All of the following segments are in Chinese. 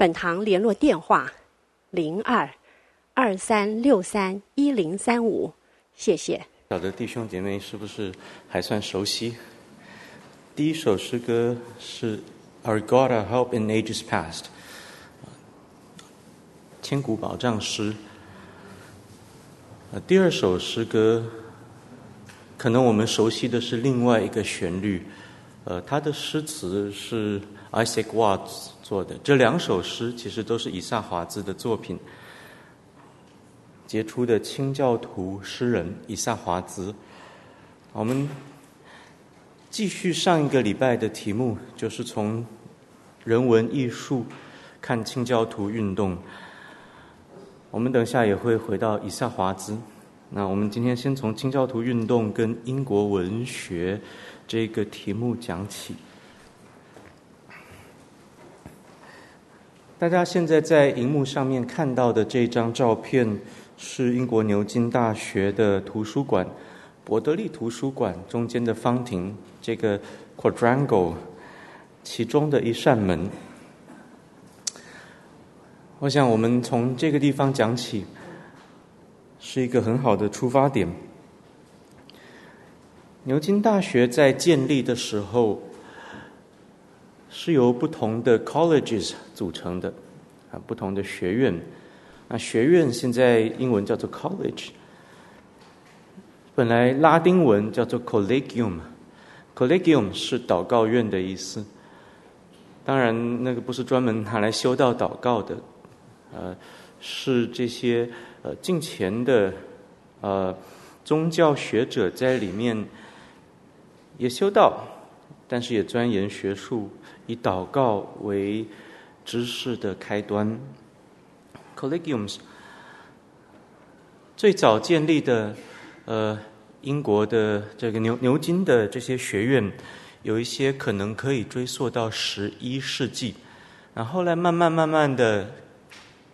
本堂联络电话：零二二三六三一零三五。谢谢。小的弟兄姐妹是不是还算熟悉？第一首诗歌是《Our God Our Help in Ages Past》，千古保障诗。第二首诗歌，可能我们熟悉的是另外一个旋律，呃，它的诗词是 Isaac Watts。做的这两首诗其实都是以萨华兹的作品，杰出的清教徒诗人以萨华兹。我们继续上一个礼拜的题目，就是从人文艺术看清教徒运动。我们等下也会回到以萨华兹。那我们今天先从清教徒运动跟英国文学这个题目讲起。大家现在在荧幕上面看到的这张照片，是英国牛津大学的图书馆——伯德利图书馆中间的方亭，这个 quadrangle 其中的一扇门。我想，我们从这个地方讲起，是一个很好的出发点。牛津大学在建立的时候，是由不同的 colleges 组成的，啊，不同的学院。那学院现在英文叫做 college，本来拉丁文叫做 collegium，collegium 是祷告院的意思。当然，那个不是专门拿来修道祷告的，呃，是这些呃敬虔的呃宗教学者在里面也修道，但是也钻研学术。以祷告为知识的开端，Collegiums 最早建立的，呃，英国的这个牛牛津的这些学院，有一些可能可以追溯到十一世纪，然后来慢慢慢慢的，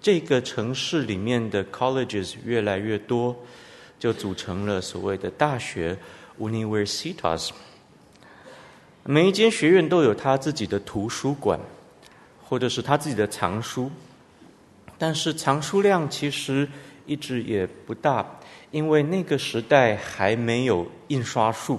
这个城市里面的 colleges 越来越多，就组成了所谓的大学 Universitas。每一间学院都有他自己的图书馆，或者是他自己的藏书，但是藏书量其实一直也不大，因为那个时代还没有印刷术。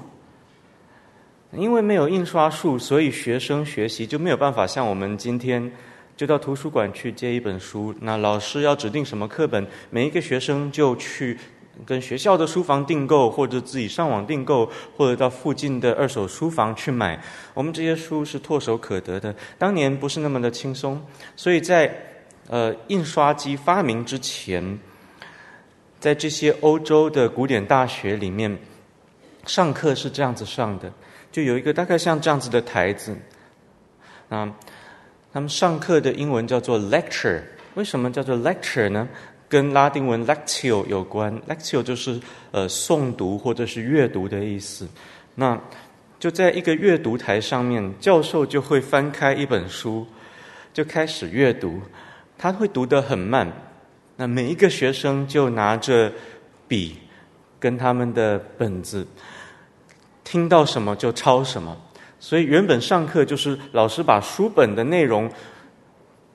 因为没有印刷术，所以学生学习就没有办法像我们今天就到图书馆去借一本书。那老师要指定什么课本，每一个学生就去。跟学校的书房订购，或者自己上网订购，或者到附近的二手书房去买。我们这些书是唾手可得的。当年不是那么的轻松，所以在呃印刷机发明之前，在这些欧洲的古典大学里面，上课是这样子上的，就有一个大概像这样子的台子。啊，他们上课的英文叫做 lecture。为什么叫做 lecture 呢？跟拉丁文 lectio 有关，lectio 就是呃诵读或者是阅读的意思。那就在一个阅读台上面，教授就会翻开一本书，就开始阅读。他会读得很慢，那每一个学生就拿着笔跟他们的本子，听到什么就抄什么。所以原本上课就是老师把书本的内容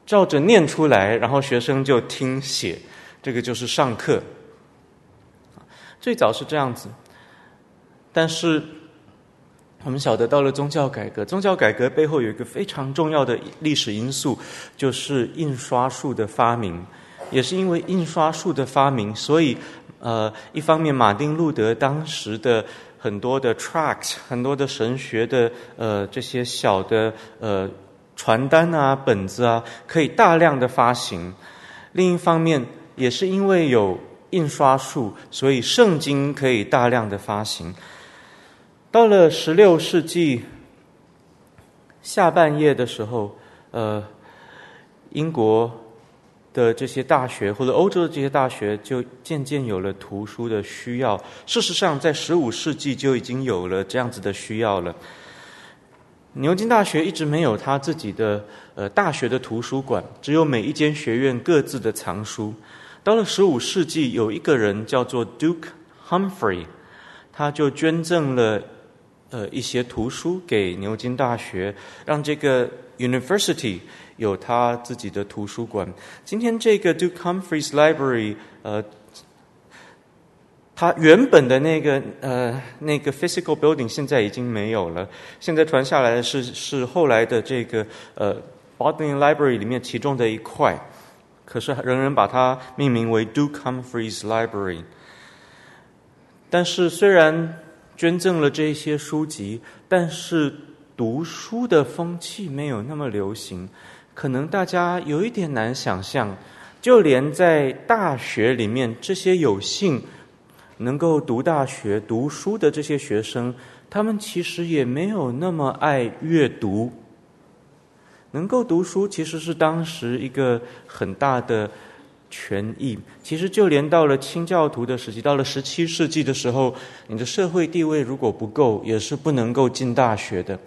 照着念出来，然后学生就听写。这个就是上课，最早是这样子，但是我们晓得到了宗教改革，宗教改革背后有一个非常重要的历史因素，就是印刷术的发明。也是因为印刷术的发明，所以呃，一方面马丁路德当时的很多的 tracts，很多的神学的呃这些小的呃传单啊、本子啊，可以大量的发行；另一方面，也是因为有印刷术，所以圣经可以大量的发行。到了十六世纪下半叶的时候，呃，英国的这些大学，或者欧洲的这些大学，就渐渐有了图书的需要。事实上，在十五世纪就已经有了这样子的需要了。牛津大学一直没有他自己的呃大学的图书馆，只有每一间学院各自的藏书。到了十五世纪，有一个人叫做 Duke Humphrey，他就捐赠了呃一些图书给牛津大学，让这个 University 有他自己的图书馆。今天这个 Duke Humphreys Library，呃，它原本的那个呃那个 physical building 现在已经没有了，现在传下来的是是后来的这个呃 Bodleian Library 里面其中的一块。可是仍然把它命名为 Duke Humphreys Library。但是虽然捐赠了这些书籍，但是读书的风气没有那么流行。可能大家有一点难想象，就连在大学里面，这些有幸能够读大学、读书的这些学生，他们其实也没有那么爱阅读。能够读书其实是当时一个很大的权益。其实就连到了清教徒的时期，到了十七世纪的时候，你的社会地位如果不够，也是不能够进大学的。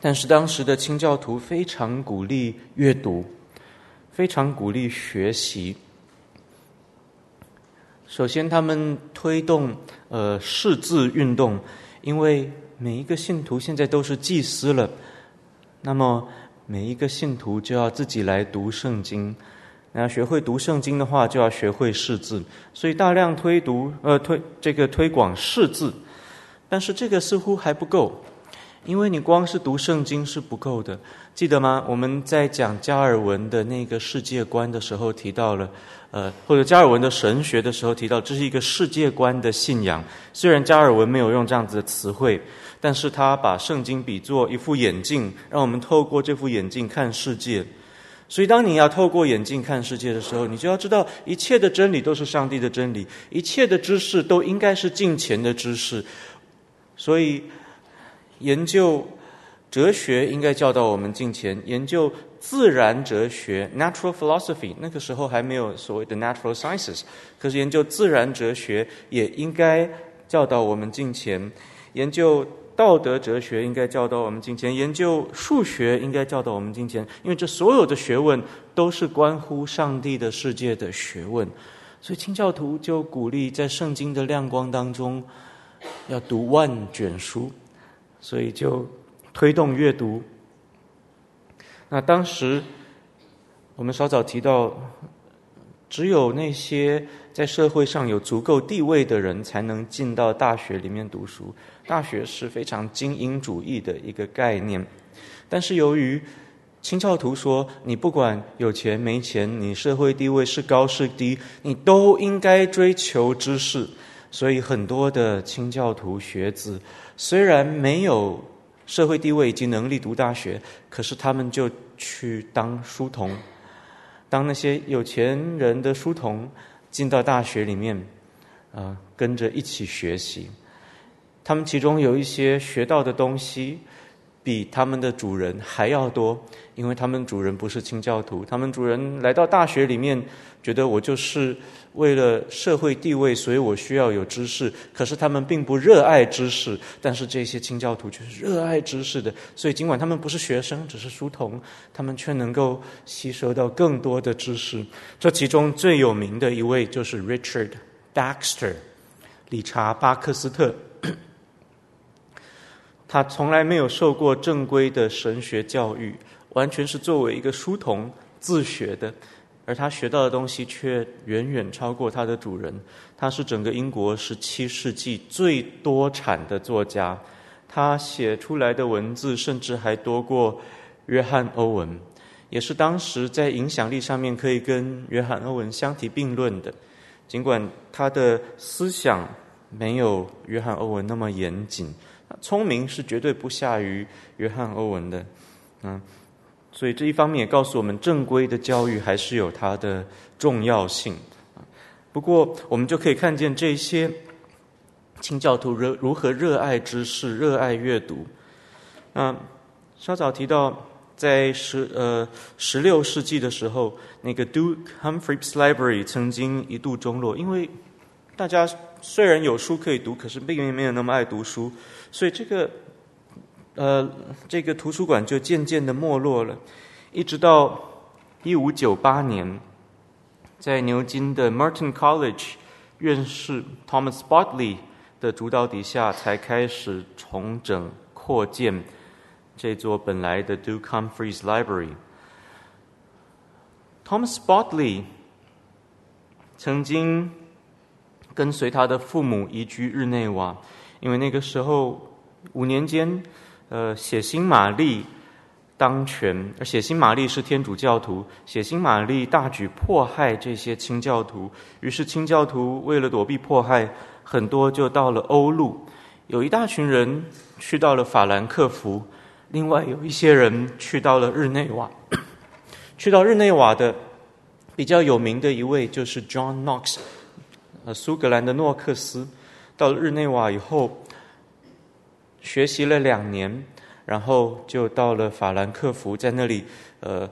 但是当时的清教徒非常鼓励阅读，非常鼓励学习。首先，他们推动呃识字运动，因为每一个信徒现在都是祭司了。那么每一个信徒就要自己来读圣经，那要学会读圣经的话，就要学会识字，所以大量推读呃推这个推广识字，但是这个似乎还不够，因为你光是读圣经是不够的，记得吗？我们在讲加尔文的那个世界观的时候提到了，呃或者加尔文的神学的时候提到，这是一个世界观的信仰，虽然加尔文没有用这样子的词汇。但是他把圣经比作一副眼镜，让我们透过这副眼镜看世界。所以，当你要透过眼镜看世界的时候，你就要知道，一切的真理都是上帝的真理，一切的知识都应该是敬虔的知识。所以，研究哲学应该教导我们敬虔；研究自然哲学 （natural philosophy） 那个时候还没有所谓的 natural sciences，可是研究自然哲学也应该教导我们敬虔。研究道德哲学应该教导我们金钱，研究数学应该教导我们金钱，因为这所有的学问都是关乎上帝的世界的学问。所以清教徒就鼓励在圣经的亮光当中要读万卷书，所以就推动阅读。那当时我们稍早提到，只有那些在社会上有足够地位的人才能进到大学里面读书。大学是非常精英主义的一个概念，但是由于清教徒说，你不管有钱没钱，你社会地位是高是低，你都应该追求知识，所以很多的清教徒学子虽然没有社会地位以及能力读大学，可是他们就去当书童，当那些有钱人的书童，进到大学里面，啊、跟着一起学习。他们其中有一些学到的东西，比他们的主人还要多，因为他们主人不是清教徒。他们主人来到大学里面，觉得我就是为了社会地位，所以我需要有知识。可是他们并不热爱知识，但是这些清教徒却是热爱知识的。所以尽管他们不是学生，只是书童，他们却能够吸收到更多的知识。这其中最有名的一位就是 Richard Baxter，理查·巴克斯特。他从来没有受过正规的神学教育，完全是作为一个书童自学的，而他学到的东西却远远超过他的主人。他是整个英国十七世纪最多产的作家，他写出来的文字甚至还多过约翰·欧文，也是当时在影响力上面可以跟约翰·欧文相提并论的。尽管他的思想没有约翰·欧文那么严谨。聪明是绝对不下于约翰·欧文的，嗯，所以这一方面也告诉我们，正规的教育还是有它的重要性。不过，我们就可以看见这些清教徒热如何热爱知识、热爱阅读。嗯，稍早提到在十呃十六世纪的时候，那个 Duke Humphreys Library 曾经一度中落，因为大家虽然有书可以读，可是并没有那么爱读书，所以这个呃这个图书馆就渐渐的没落了，一直到一五九八年，在牛津的 Merton College 院士 Thomas Bodley 的主导底下，才开始重整扩建。这座本来的 Duke Humphreys Library，Thomas Bodley 曾经跟随他的父母移居日内瓦，因为那个时候五年间，呃，血腥玛丽当权，而血腥玛丽是天主教徒，血腥玛丽大举迫害这些清教徒，于是清教徒为了躲避迫害，很多就到了欧陆，有一大群人去到了法兰克福。另外有一些人去到了日内瓦，去到日内瓦的比较有名的一位就是 John Knox，呃，苏格兰的诺克斯。到了日内瓦以后，学习了两年，然后就到了法兰克福，在那里，呃，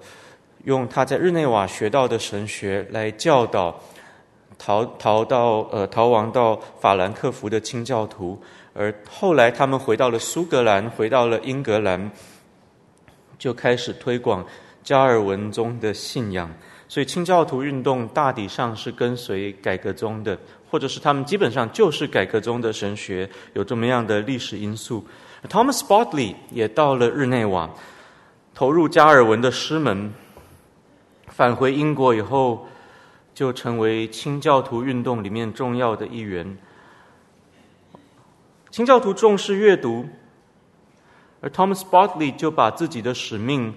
用他在日内瓦学到的神学来教导逃逃到呃逃亡到法兰克福的清教徒。而后来，他们回到了苏格兰，回到了英格兰，就开始推广加尔文宗的信仰。所以，清教徒运动大抵上是跟随改革宗的，或者是他们基本上就是改革宗的神学，有这么样的历史因素。Thomas Bodley 也到了日内瓦，投入加尔文的师门，返回英国以后，就成为清教徒运动里面重要的一员。清教徒重视阅读，而 Thomas Bodley 就把自己的使命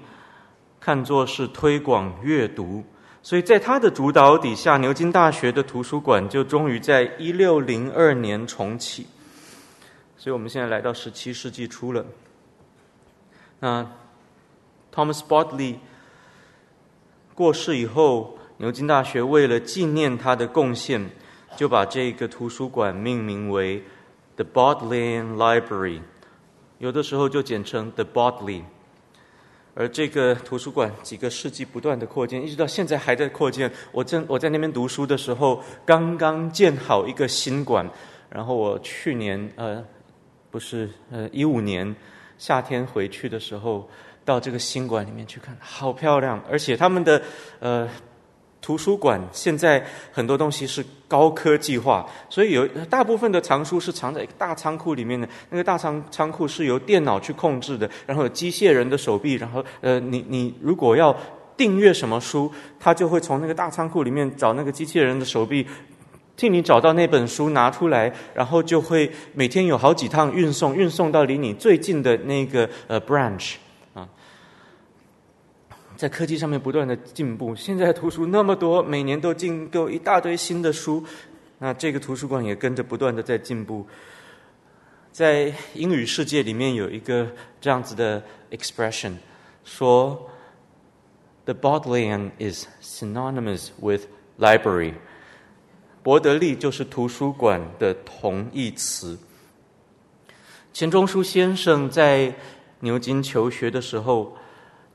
看作是推广阅读，所以在他的主导底下，牛津大学的图书馆就终于在一六零二年重启。所以我们现在来到十七世纪初了。那 Thomas Bodley 过世以后，牛津大学为了纪念他的贡献，就把这个图书馆命名为 The Bodleian Library，有的时候就简称 The Bodley。而这个图书馆几个世纪不断的扩建，一直到现在还在扩建。我正我在那边读书的时候，刚刚建好一个新馆。然后我去年呃，不是呃一五年夏天回去的时候，到这个新馆里面去看，好漂亮，而且他们的呃。图书馆现在很多东西是高科技化，所以有大部分的藏书是藏在一个大仓库里面的。那个大仓仓库是由电脑去控制的，然后有机械人的手臂，然后呃，你你如果要订阅什么书，他就会从那个大仓库里面找那个机器人的手臂，替你找到那本书拿出来，然后就会每天有好几趟运送，运送到离你最近的那个呃 branch。在科技上面不断的进步，现在图书那么多，每年都进购一大堆新的书，那这个图书馆也跟着不断的在进步。在英语世界里面有一个这样子的 expression，说 The Bodleian is synonymous with library，伯德利就是图书馆的同义词。钱钟书先生在牛津求学的时候，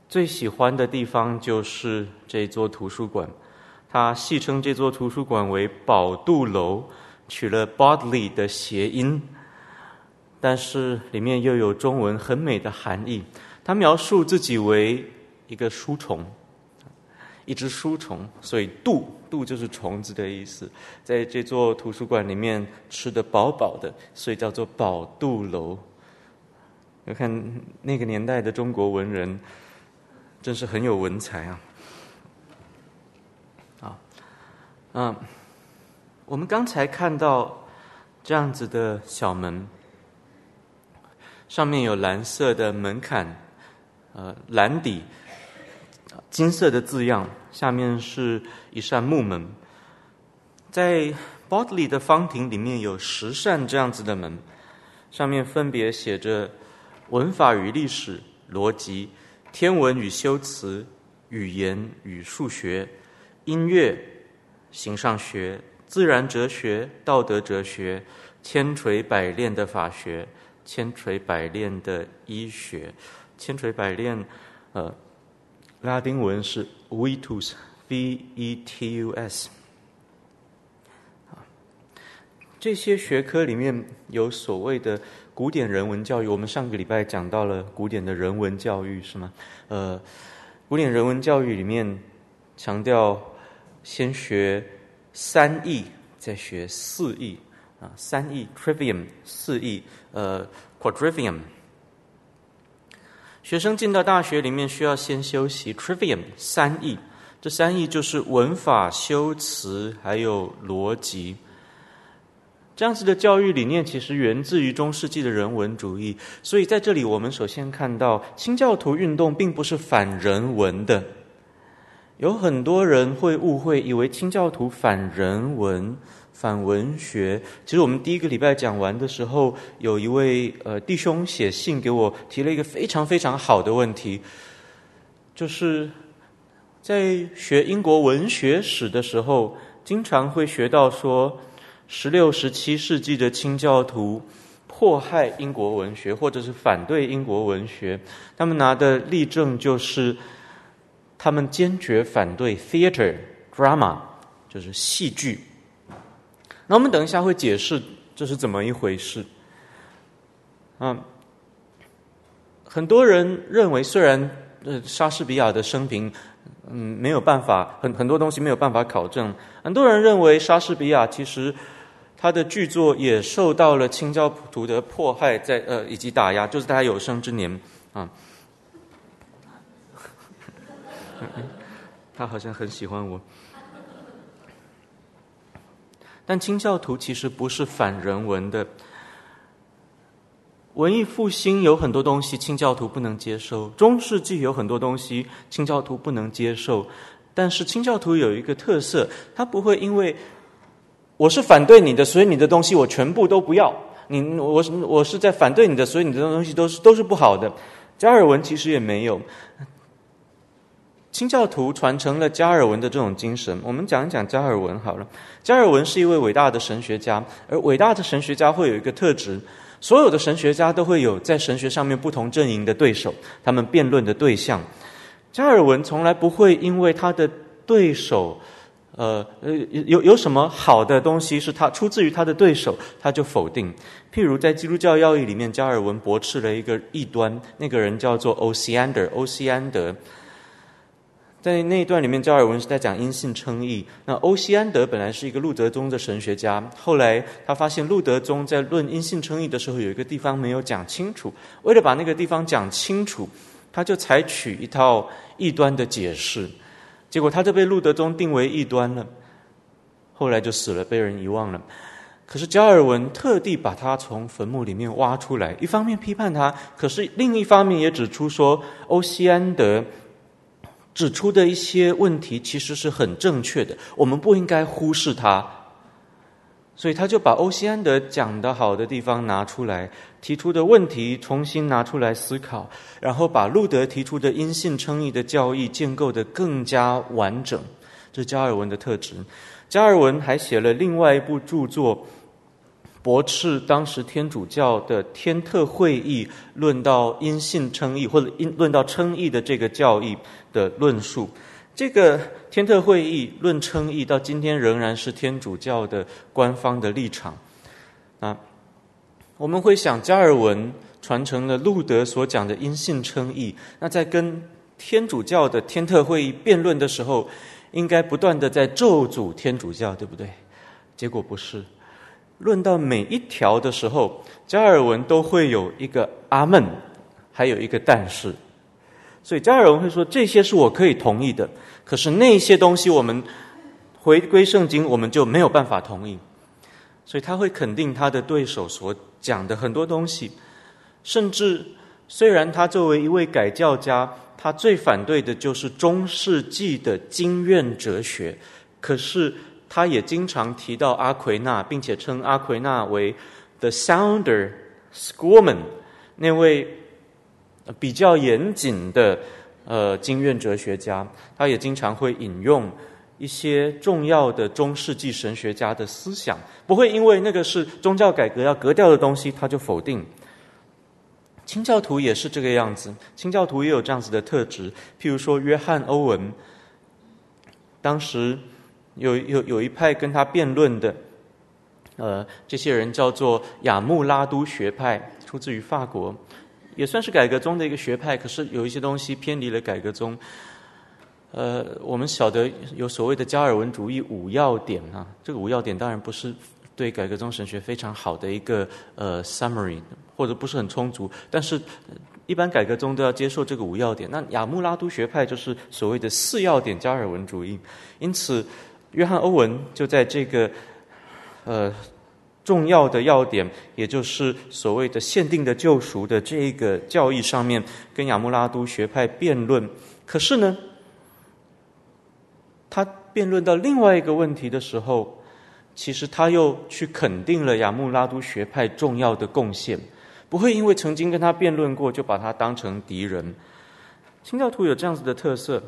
最喜欢的地方就是这座图书馆，他戏称这座图书馆为“宝杜楼”，取了 Bodley 的谐音，但是里面又有中文很美的含义。他描述自己为一个书虫，一只书虫，所以“杜”“杜”就是虫子的意思。在这座图书馆里面吃得饱饱的，所以叫做“宝杜楼”。我看那个年代的中国文人。真是很有文采啊！啊，嗯，我们刚才看到这样子的小门，上面有蓝色的门槛，呃，蓝底，金色的字样，下面是一扇木门。在 Bodley 的方亭里面有十扇这样子的门，上面分别写着文法与历史、逻辑。天文与修辞、语言与数学、音乐、形上学、自然哲学、道德哲学、千锤百炼的法学、千锤百炼的医学、千锤百炼，呃，拉丁文是 Vetus，V-E-T-U-S。这些学科里面有所谓的古典人文教育，我们上个礼拜讲到了古典的人文教育，是吗？呃，古典人文教育里面强调先学三艺，再学四艺啊，三艺 trivium，四艺呃 quadrivium。学生进到大学里面需要先修习 trivium 三艺，这三艺就是文法、修辞还有逻辑。这样子的教育理念其实源自于中世纪的人文主义，所以在这里我们首先看到清教徒运动并不是反人文的。有很多人会误会，以为清教徒反人文、反文学。其实我们第一个礼拜讲完的时候，有一位呃弟兄写信给我，提了一个非常非常好的问题，就是在学英国文学史的时候，经常会学到说。十六、十七世纪的清教徒迫害英国文学，或者是反对英国文学。他们拿的例证就是，他们坚决反对 theater drama，就是戏剧。那我们等一下会解释这是怎么一回事。嗯，很多人认为，虽然呃莎士比亚的生平，嗯没有办法，很很多东西没有办法考证。很多人认为莎士比亚其实。他的剧作也受到了清教徒的迫害在，呃以及打压，就是他有生之年啊。他好像很喜欢我，但清教徒其实不是反人文的。文艺复兴有很多东西清教徒不能接受，中世纪有很多东西清教徒不能接受，但是清教徒有一个特色，他不会因为。我是反对你的，所以你的东西我全部都不要。你，我我是在反对你的，所以你的东西都是都是不好的。加尔文其实也没有。清教徒传承了加尔文的这种精神。我们讲一讲加尔文好了。加尔文是一位伟大的神学家，而伟大的神学家会有一个特质：所有的神学家都会有在神学上面不同阵营的对手，他们辩论的对象。加尔文从来不会因为他的对手。呃呃，有有什么好的东西是他出自于他的对手，他就否定。譬如在基督教要义里面，加尔文驳斥了一个异端，那个人叫做欧西安德。欧西安德在那一段里面，加尔文是在讲因信称义。那欧西安德本来是一个路德宗的神学家，后来他发现路德宗在论因信称义的时候，有一个地方没有讲清楚。为了把那个地方讲清楚，他就采取一套异端的解释。结果他就被路德宗定为异端了，后来就死了，被人遗忘了。可是加尔文特地把他从坟墓里面挖出来，一方面批判他，可是另一方面也指出说，欧西安德指出的一些问题其实是很正确的，我们不应该忽视他。所以他就把欧西安德讲的好的地方拿出来，提出的问题重新拿出来思考，然后把路德提出的因信称义的教义建构得更加完整。这是加尔文的特质。加尔文还写了另外一部著作，驳斥当时天主教的天特会议论到因信称义或者因论到称义的这个教义的论述。这个天特会议论称义，到今天仍然是天主教的官方的立场。啊，我们会想，加尔文传承了路德所讲的因信称义，那在跟天主教的天特会议辩论的时候，应该不断的在咒诅天主教，对不对？结果不是，论到每一条的时候，加尔文都会有一个阿门，还有一个但是。所以加尔文会说，这些是我可以同意的，可是那些东西我们回归圣经，我们就没有办法同意。所以他会肯定他的对手所讲的很多东西，甚至虽然他作为一位改教家，他最反对的就是中世纪的经院哲学，可是他也经常提到阿奎那，并且称阿奎那为 the sounder schoolman 那位。比较严谨的呃经院哲学家，他也经常会引用一些重要的中世纪神学家的思想，不会因为那个是宗教改革要革掉的东西，他就否定。清教徒也是这个样子，清教徒也有这样子的特质。譬如说，约翰·欧文，当时有有有一派跟他辩论的，呃，这些人叫做亚穆拉都学派，出自于法国，也算是改革宗的一个学派。可是有一些东西偏离了改革宗。呃，我们晓得有所谓的加尔文主义五要点啊，这个五要点当然不是对改革宗神学非常好的一个呃 summary。或者不是很充足，但是一般改革宗都要接受这个五要点。那亚穆拉都学派就是所谓的四要点加尔文主义。因此，约翰欧文就在这个呃重要的要点，也就是所谓的限定的救赎的这个教义上面，跟亚穆拉都学派辩论。可是呢，他辩论到另外一个问题的时候，其实他又去肯定了亚穆拉都学派重要的贡献。不会因为曾经跟他辩论过，就把他当成敌人。清教徒有这样子的特色，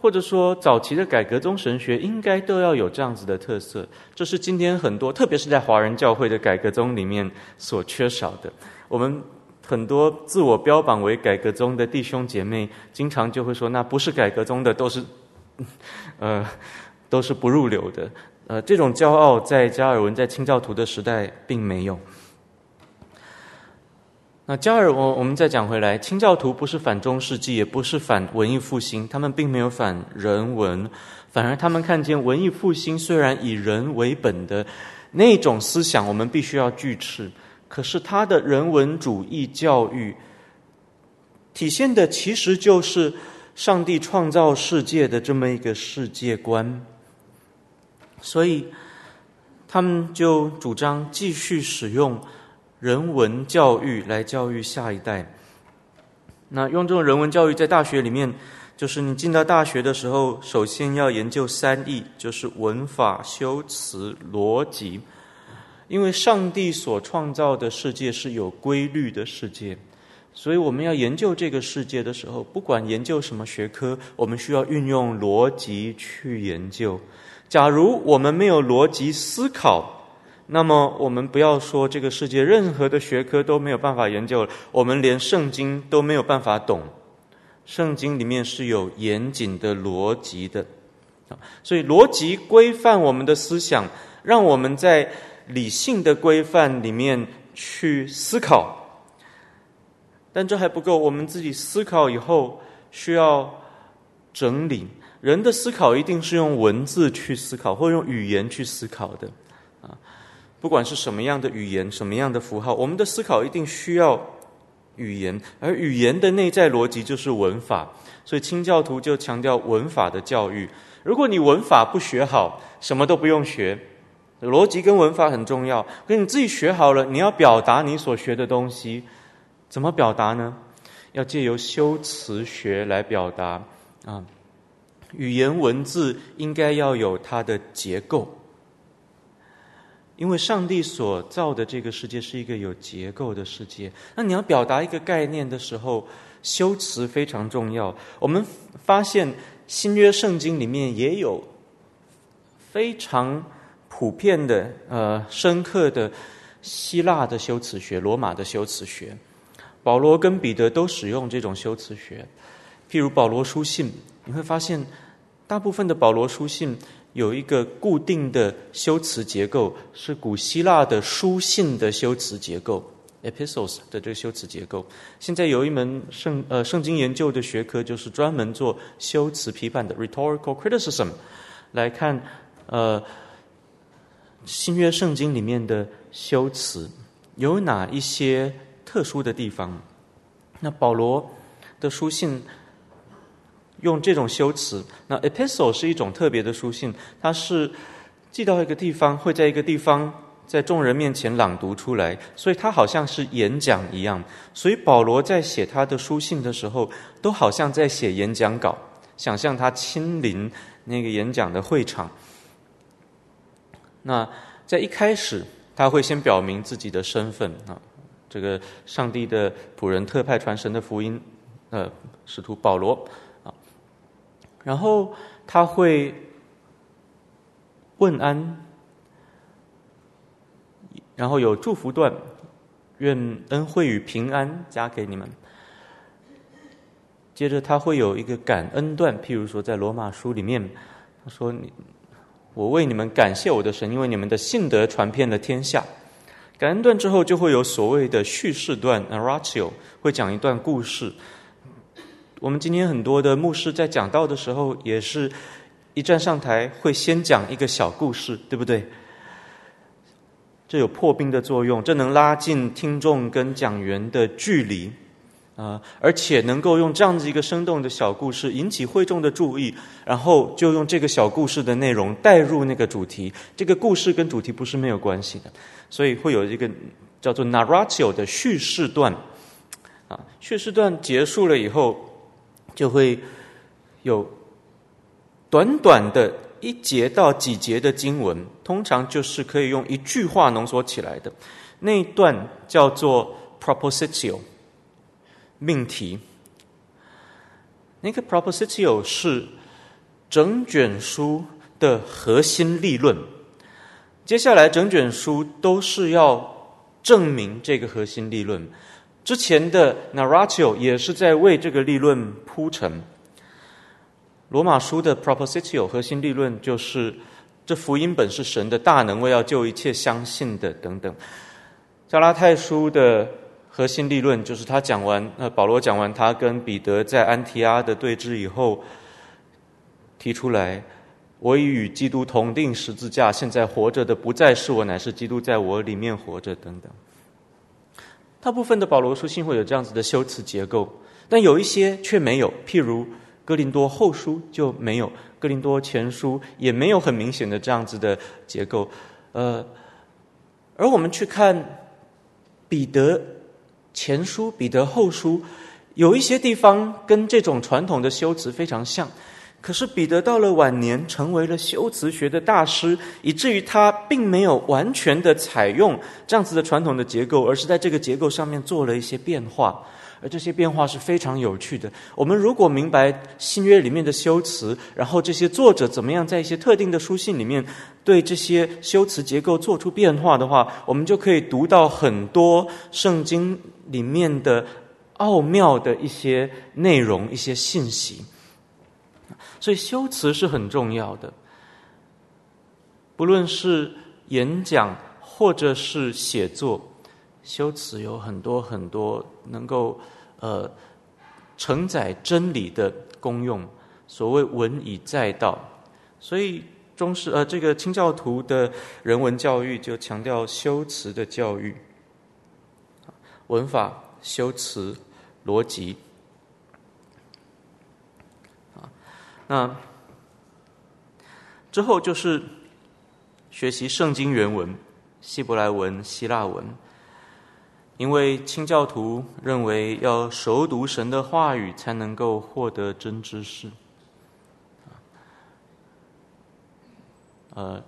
或者说早期的改革宗神学应该都要有这样子的特色。这是今天很多，特别是在华人教会的改革宗里面所缺少的。我们很多自我标榜为改革宗的弟兄姐妹，经常就会说：“那不是改革宗的，都是，呃，都是不入流的。”呃，这种骄傲在加尔文在清教徒的时代并没有。那加尔文，我们再讲回来，清教徒不是反中世纪，也不是反文艺复兴，他们并没有反人文，反而他们看见文艺复兴虽然以人为本的那种思想，我们必须要拒斥，可是他的人文主义教育体现的其实就是上帝创造世界的这么一个世界观，所以他们就主张继续使用。人文教育来教育下一代。那用这种人文教育在大学里面，就是你进到大学的时候，首先要研究三艺，就是文法、修辞、逻辑。因为上帝所创造的世界是有规律的世界，所以我们要研究这个世界的时候，不管研究什么学科，我们需要运用逻辑去研究。假如我们没有逻辑思考，那么，我们不要说这个世界任何的学科都没有办法研究，我们连圣经都没有办法懂。圣经里面是有严谨的逻辑的，所以逻辑规范我们的思想，让我们在理性的规范里面去思考。但这还不够，我们自己思考以后需要整理。人的思考一定是用文字去思考，或用语言去思考的。不管是什么样的语言，什么样的符号，我们的思考一定需要语言，而语言的内在逻辑就是文法。所以清教徒就强调文法的教育。如果你文法不学好，什么都不用学。逻辑跟文法很重要，可你自己学好了，你要表达你所学的东西，怎么表达呢？要借由修辞学来表达啊。语言文字应该要有它的结构。因为上帝所造的这个世界是一个有结构的世界，那你要表达一个概念的时候，修辞非常重要。我们发现新约圣经里面也有非常普遍的、呃深刻的希腊的修辞学、罗马的修辞学。保罗跟彼得都使用这种修辞学，譬如保罗书信，你会发现大部分的保罗书信。有一个固定的修辞结构，是古希腊的书信的修辞结构 （epistles） 的这个修辞结构。现在有一门圣呃圣经研究的学科，就是专门做修辞批判的 （rhetorical criticism），来看呃新约圣经里面的修辞有哪一些特殊的地方。那保罗的书信。用这种修辞，那 epistle 是一种特别的书信，它是寄到一个地方，会在一个地方在众人面前朗读出来，所以它好像是演讲一样。所以保罗在写他的书信的时候，都好像在写演讲稿，想象他亲临那个演讲的会场。那在一开始，他会先表明自己的身份啊，这个上帝的仆人，特派传神的福音，呃，使徒保罗。然后他会问安，然后有祝福段，愿恩惠与平安加给你们。接着他会有一个感恩段，譬如说在罗马书里面，他说：“你，我为你们感谢我的神，因为你们的信德传遍了天下。”感恩段之后就会有所谓的叙事段 （Oratio），会讲一段故事。我们今天很多的牧师在讲道的时候，也是一站上台会先讲一个小故事，对不对？这有破冰的作用，这能拉近听众跟讲员的距离。啊，而且能够用这样子一个生动的小故事引起会众的注意，然后就用这个小故事的内容带入那个主题。这个故事跟主题不是没有关系的，所以会有一个叫做 narratio 的叙事段。啊，叙事段结束了以后，就会有短短的一节到几节的经文，通常就是可以用一句话浓缩起来的。那一段叫做 propositio。命题，那个 propositio 是整卷书的核心立论。接下来整卷书都是要证明这个核心立论。之前的 n a r a t i o 也是在为这个立论铺陈。罗马书的 propositio 核心立论就是这福音本是神的大能，为要救一切相信的等等。加拉太书的。核心立论就是他讲完，呃，保罗讲完他跟彼得在安提阿的对峙以后，提出来：我已与基督同钉十字架，现在活着的不再是我，乃是基督在我里面活着。等等。大部分的保罗书信会有这样子的修辞结构，但有一些却没有，譬如哥林多后书就没有，哥林多前书也没有很明显的这样子的结构。呃，而我们去看彼得。前书、彼得后书，有一些地方跟这种传统的修辞非常像，可是彼得到了晚年成为了修辞学的大师，以至于他并没有完全的采用这样子的传统的结构，而是在这个结构上面做了一些变化。而这些变化是非常有趣的。我们如果明白新约里面的修辞，然后这些作者怎么样在一些特定的书信里面对这些修辞结构做出变化的话，我们就可以读到很多圣经里面的奥妙的一些内容、一些信息。所以修辞是很重要的，不论是演讲或者是写作。修辞有很多很多能够呃承载真理的功用，所谓文以载道，所以中式呃这个清教徒的人文教育就强调修辞的教育，文法、修辞、逻辑啊，那之后就是学习圣经原文，希伯来文、希腊文。因为清教徒认为要熟读神的话语，才能够获得真知识。呃，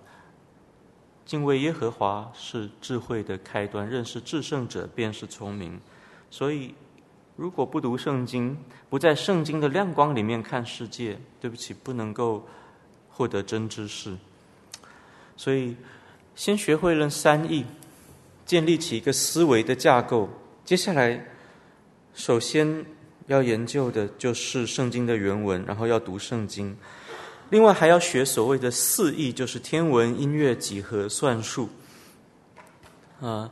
敬畏耶和华是智慧的开端，认识至圣者便是聪明。所以，如果不读圣经，不在圣经的亮光里面看世界，对不起，不能够获得真知识。所以，先学会了三义。建立起一个思维的架构。接下来，首先要研究的就是圣经的原文，然后要读圣经。另外还要学所谓的四义，就是天文、音乐、几何、算术。啊，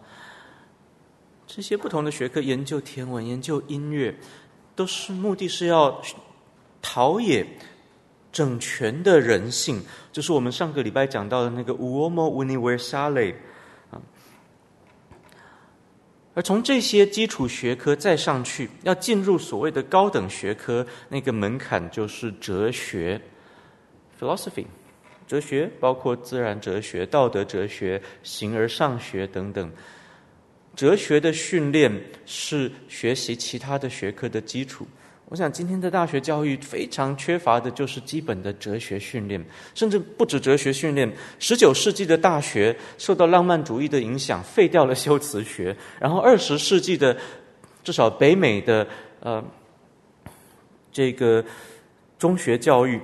这些不同的学科研究天文、研究音乐，都是目的是要陶冶整全的人性，就是我们上个礼拜讲到的那个 uomo universale。而从这些基础学科再上去，要进入所谓的高等学科，那个门槛就是哲学 （philosophy）。哲学包括自然哲学、道德哲学、形而上学等等。哲学的训练是学习其他的学科的基础。我想，今天的大学教育非常缺乏的就是基本的哲学训练，甚至不止哲学训练。十九世纪的大学受到浪漫主义的影响，废掉了修辞学。然后，二十世纪的至少北美的呃这个中学教育、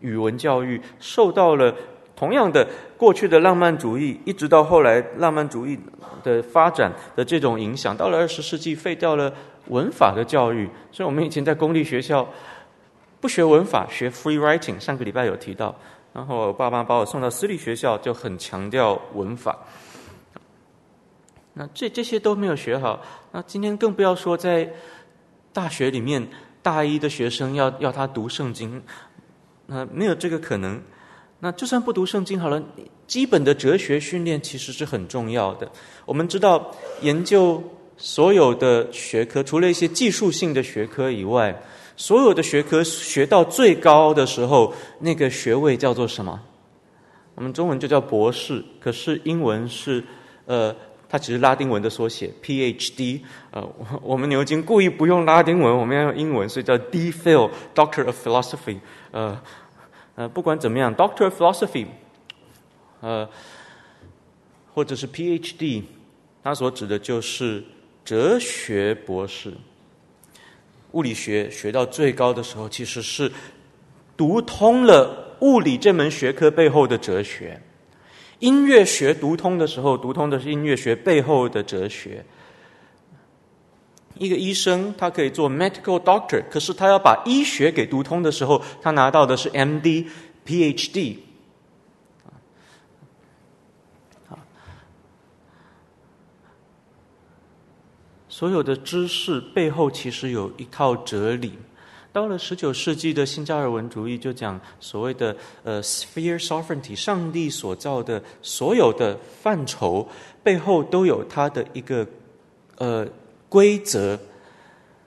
语文教育受到了同样的，过去的浪漫主义，一直到后来浪漫主义的发展的这种影响，到了二十世纪废掉了文法的教育。所以我们以前在公立学校不学文法，学 free writing。上个礼拜有提到，然后我爸妈把我送到私立学校，就很强调文法。那这这些都没有学好，那今天更不要说在大学里面，大一的学生要要他读圣经，那没有这个可能。那就算不读圣经好了，基本的哲学训练其实是很重要的。我们知道，研究所有的学科，除了一些技术性的学科以外，所有的学科学到最高的时候，那个学位叫做什么？我们中文就叫博士，可是英文是呃。它只是拉丁文的缩写，PhD。呃，我们牛津故意不用拉丁文，我们要用英文，所以叫 D.Phil，Doctor of Philosophy。呃，呃，不管怎么样，Doctor of Philosophy，呃，或者是 PhD，它所指的就是哲学博士。物理学学到最高的时候，其实是读通了物理这门学科背后的哲学。音乐学读通的时候，读通的是音乐学背后的哲学。一个医生，他可以做 medical doctor，可是他要把医学给读通的时候，他拿到的是 MD、PhD。所有的知识背后其实有一套哲理。到了十九世纪的新加尔文主义，就讲所谓的呃 sphere sovereignty，上帝所造的所有的范畴背后都有它的一个呃规则，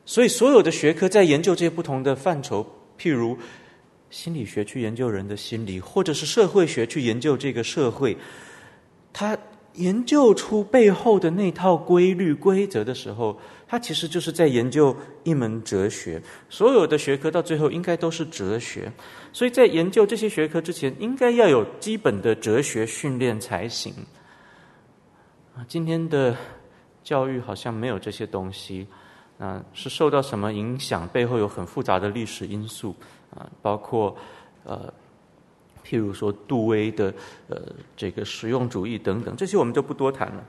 所以所有的学科在研究这些不同的范畴，譬如心理学去研究人的心理，或者是社会学去研究这个社会，它。研究出背后的那套规律规则的时候，它其实就是在研究一门哲学。所有的学科到最后应该都是哲学，所以在研究这些学科之前，应该要有基本的哲学训练才行。啊，今天的教育好像没有这些东西，啊，是受到什么影响？背后有很复杂的历史因素，啊，包括呃。譬如说杜威的呃这个实用主义等等，这些我们就不多谈了。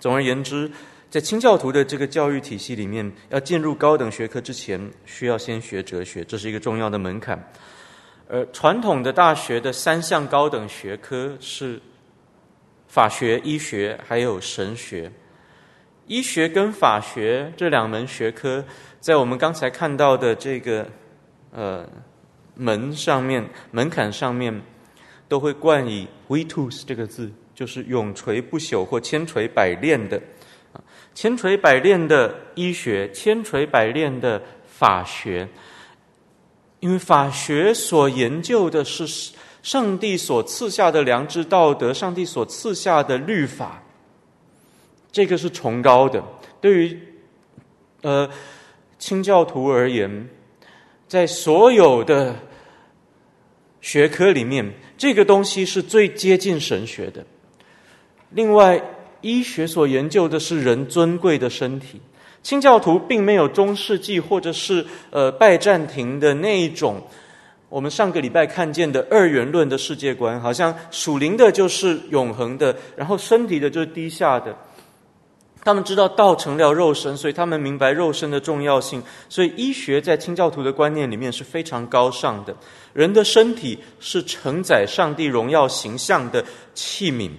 总而言之，在清教徒的这个教育体系里面，要进入高等学科之前，需要先学哲学，这是一个重要的门槛。而传统的大学的三项高等学科是法学、医学还有神学。医学跟法学这两门学科，在我们刚才看到的这个呃门上面门槛上面。都会冠以 “vitus” 这个字，就是永垂不朽或千锤百炼的，啊，千锤百炼的医学，千锤百炼的法学。因为法学所研究的是上帝所赐下的良知道德，上帝所赐下的律法，这个是崇高的。对于呃清教徒而言，在所有的学科里面。这个东西是最接近神学的。另外，医学所研究的是人尊贵的身体。清教徒并没有中世纪或者是呃拜占庭的那一种，我们上个礼拜看见的二元论的世界观，好像属灵的就是永恒的，然后身体的就是低下的。他们知道道成了肉身，所以他们明白肉身的重要性。所以医学在清教徒的观念里面是非常高尚的。人的身体是承载上帝荣耀形象的器皿，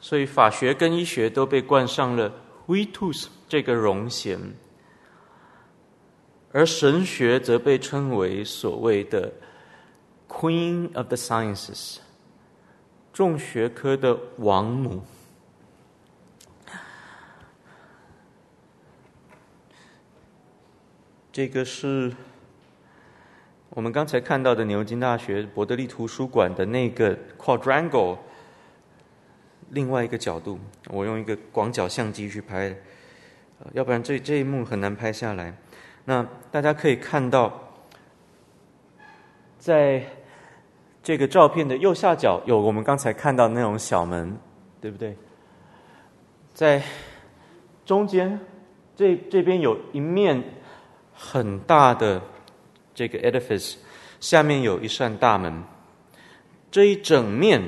所以法学跟医学都被冠上了 “vitus” 这个荣衔，而神学则被称为所谓的 “Queen of the Sciences”。重学科的王母，这个是我们刚才看到的牛津大学伯德利图书馆的那个 quadrangle。另外一个角度，我用一个广角相机去拍，要不然这这一幕很难拍下来。那大家可以看到，在。这个照片的右下角有我们刚才看到那种小门，对不对？在中间这这边有一面很大的这个 edifice，下面有一扇大门，这一整面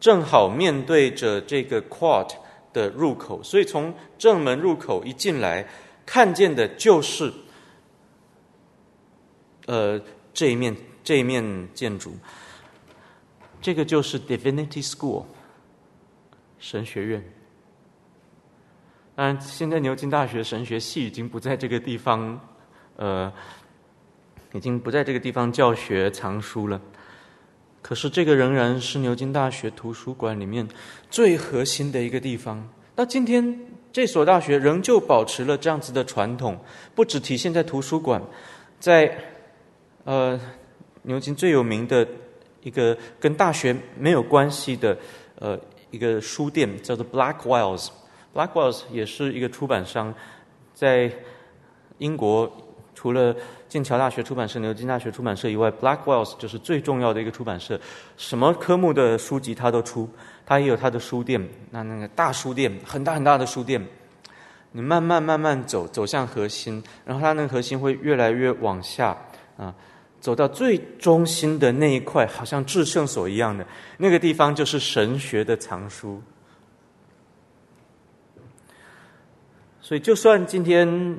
正好面对着这个 quad 的入口，所以从正门入口一进来，看见的就是呃这一面这一面建筑，这个就是 Divinity School 神学院。当然，现在牛津大学神学系已经不在这个地方，呃，已经不在这个地方教学藏书了。可是，这个仍然是牛津大学图书馆里面最核心的一个地方。到今天，这所大学仍旧保持了这样子的传统，不只体现在图书馆，在呃牛津最有名的一个跟大学没有关系的呃一个书店，叫做 Blackwell's。Blackwell's 也是一个出版商，在英国除了剑桥大学出版社、牛津大学出版社以外，Blackwell's 就是最重要的一个出版社。什么科目的书籍他都出，他也有他的书店。那那个大书店，很大很大的书店，你慢慢慢慢走，走向核心，然后它那个核心会越来越往下啊，走到最中心的那一块，好像至圣所一样的那个地方，就是神学的藏书。所以，就算今天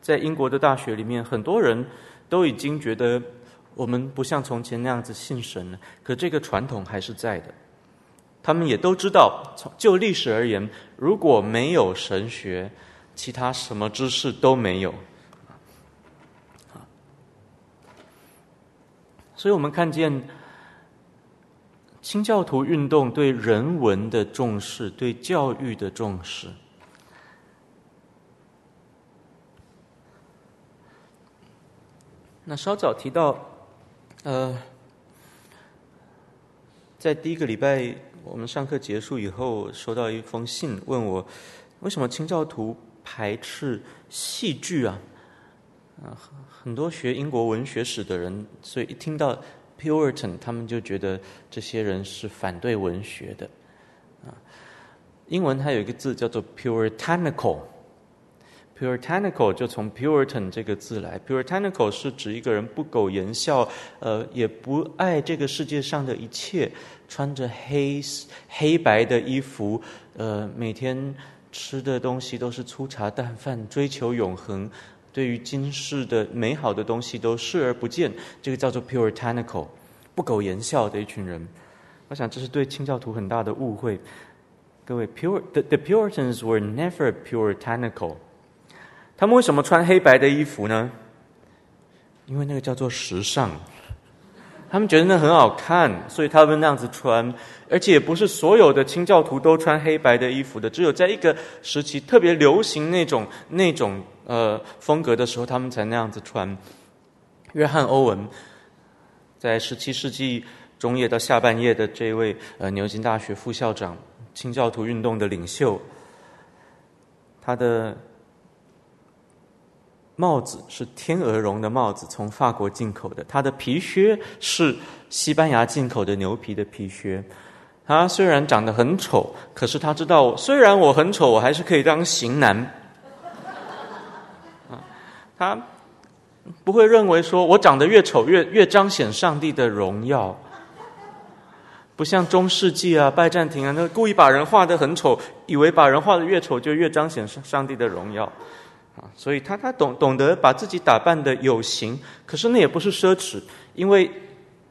在英国的大学里面，很多人都已经觉得我们不像从前那样子信神了，可这个传统还是在的。他们也都知道，从就历史而言，如果没有神学，其他什么知识都没有。所以我们看见清教徒运动对人文的重视，对教育的重视。那稍早提到，呃，在第一个礼拜我们上课结束以后，收到一封信，问我为什么清教徒排斥戏剧啊？很多学英国文学史的人，所以一听到 Puritan，他们就觉得这些人是反对文学的。啊，英文它有一个字叫做 Puritanical。Puritanical 就从 Puritan 这个字来，Puritanical 是指一个人不苟言笑，呃，也不爱这个世界上的一切，穿着黑黑白的衣服，呃，每天吃的东西都是粗茶淡饭，追求永恒，对于今世的美好的东西都视而不见，这个叫做 Puritanical，不苟言笑的一群人。我想这是对清教徒很大的误会。各位，Pur the, the Puritans were never puritanical。他们为什么穿黑白的衣服呢？因为那个叫做时尚，他们觉得那很好看，所以他们那样子穿。而且不是所有的清教徒都穿黑白的衣服的，只有在一个时期特别流行那种那种呃风格的时候，他们才那样子穿。约翰·欧文在十七世纪中叶到下半叶的这位呃牛津大学副校长，清教徒运动的领袖，他的。帽子是天鹅绒的帽子，从法国进口的。他的皮靴是西班牙进口的牛皮的皮靴。他虽然长得很丑，可是他知道，虽然我很丑，我还是可以当型男。啊，他不会认为说我长得越丑越越彰显上帝的荣耀，不像中世纪啊，拜占庭啊，那故意把人画得很丑，以为把人画得越丑就越彰显上上帝的荣耀。啊，所以他他懂懂得把自己打扮得有型，可是那也不是奢侈，因为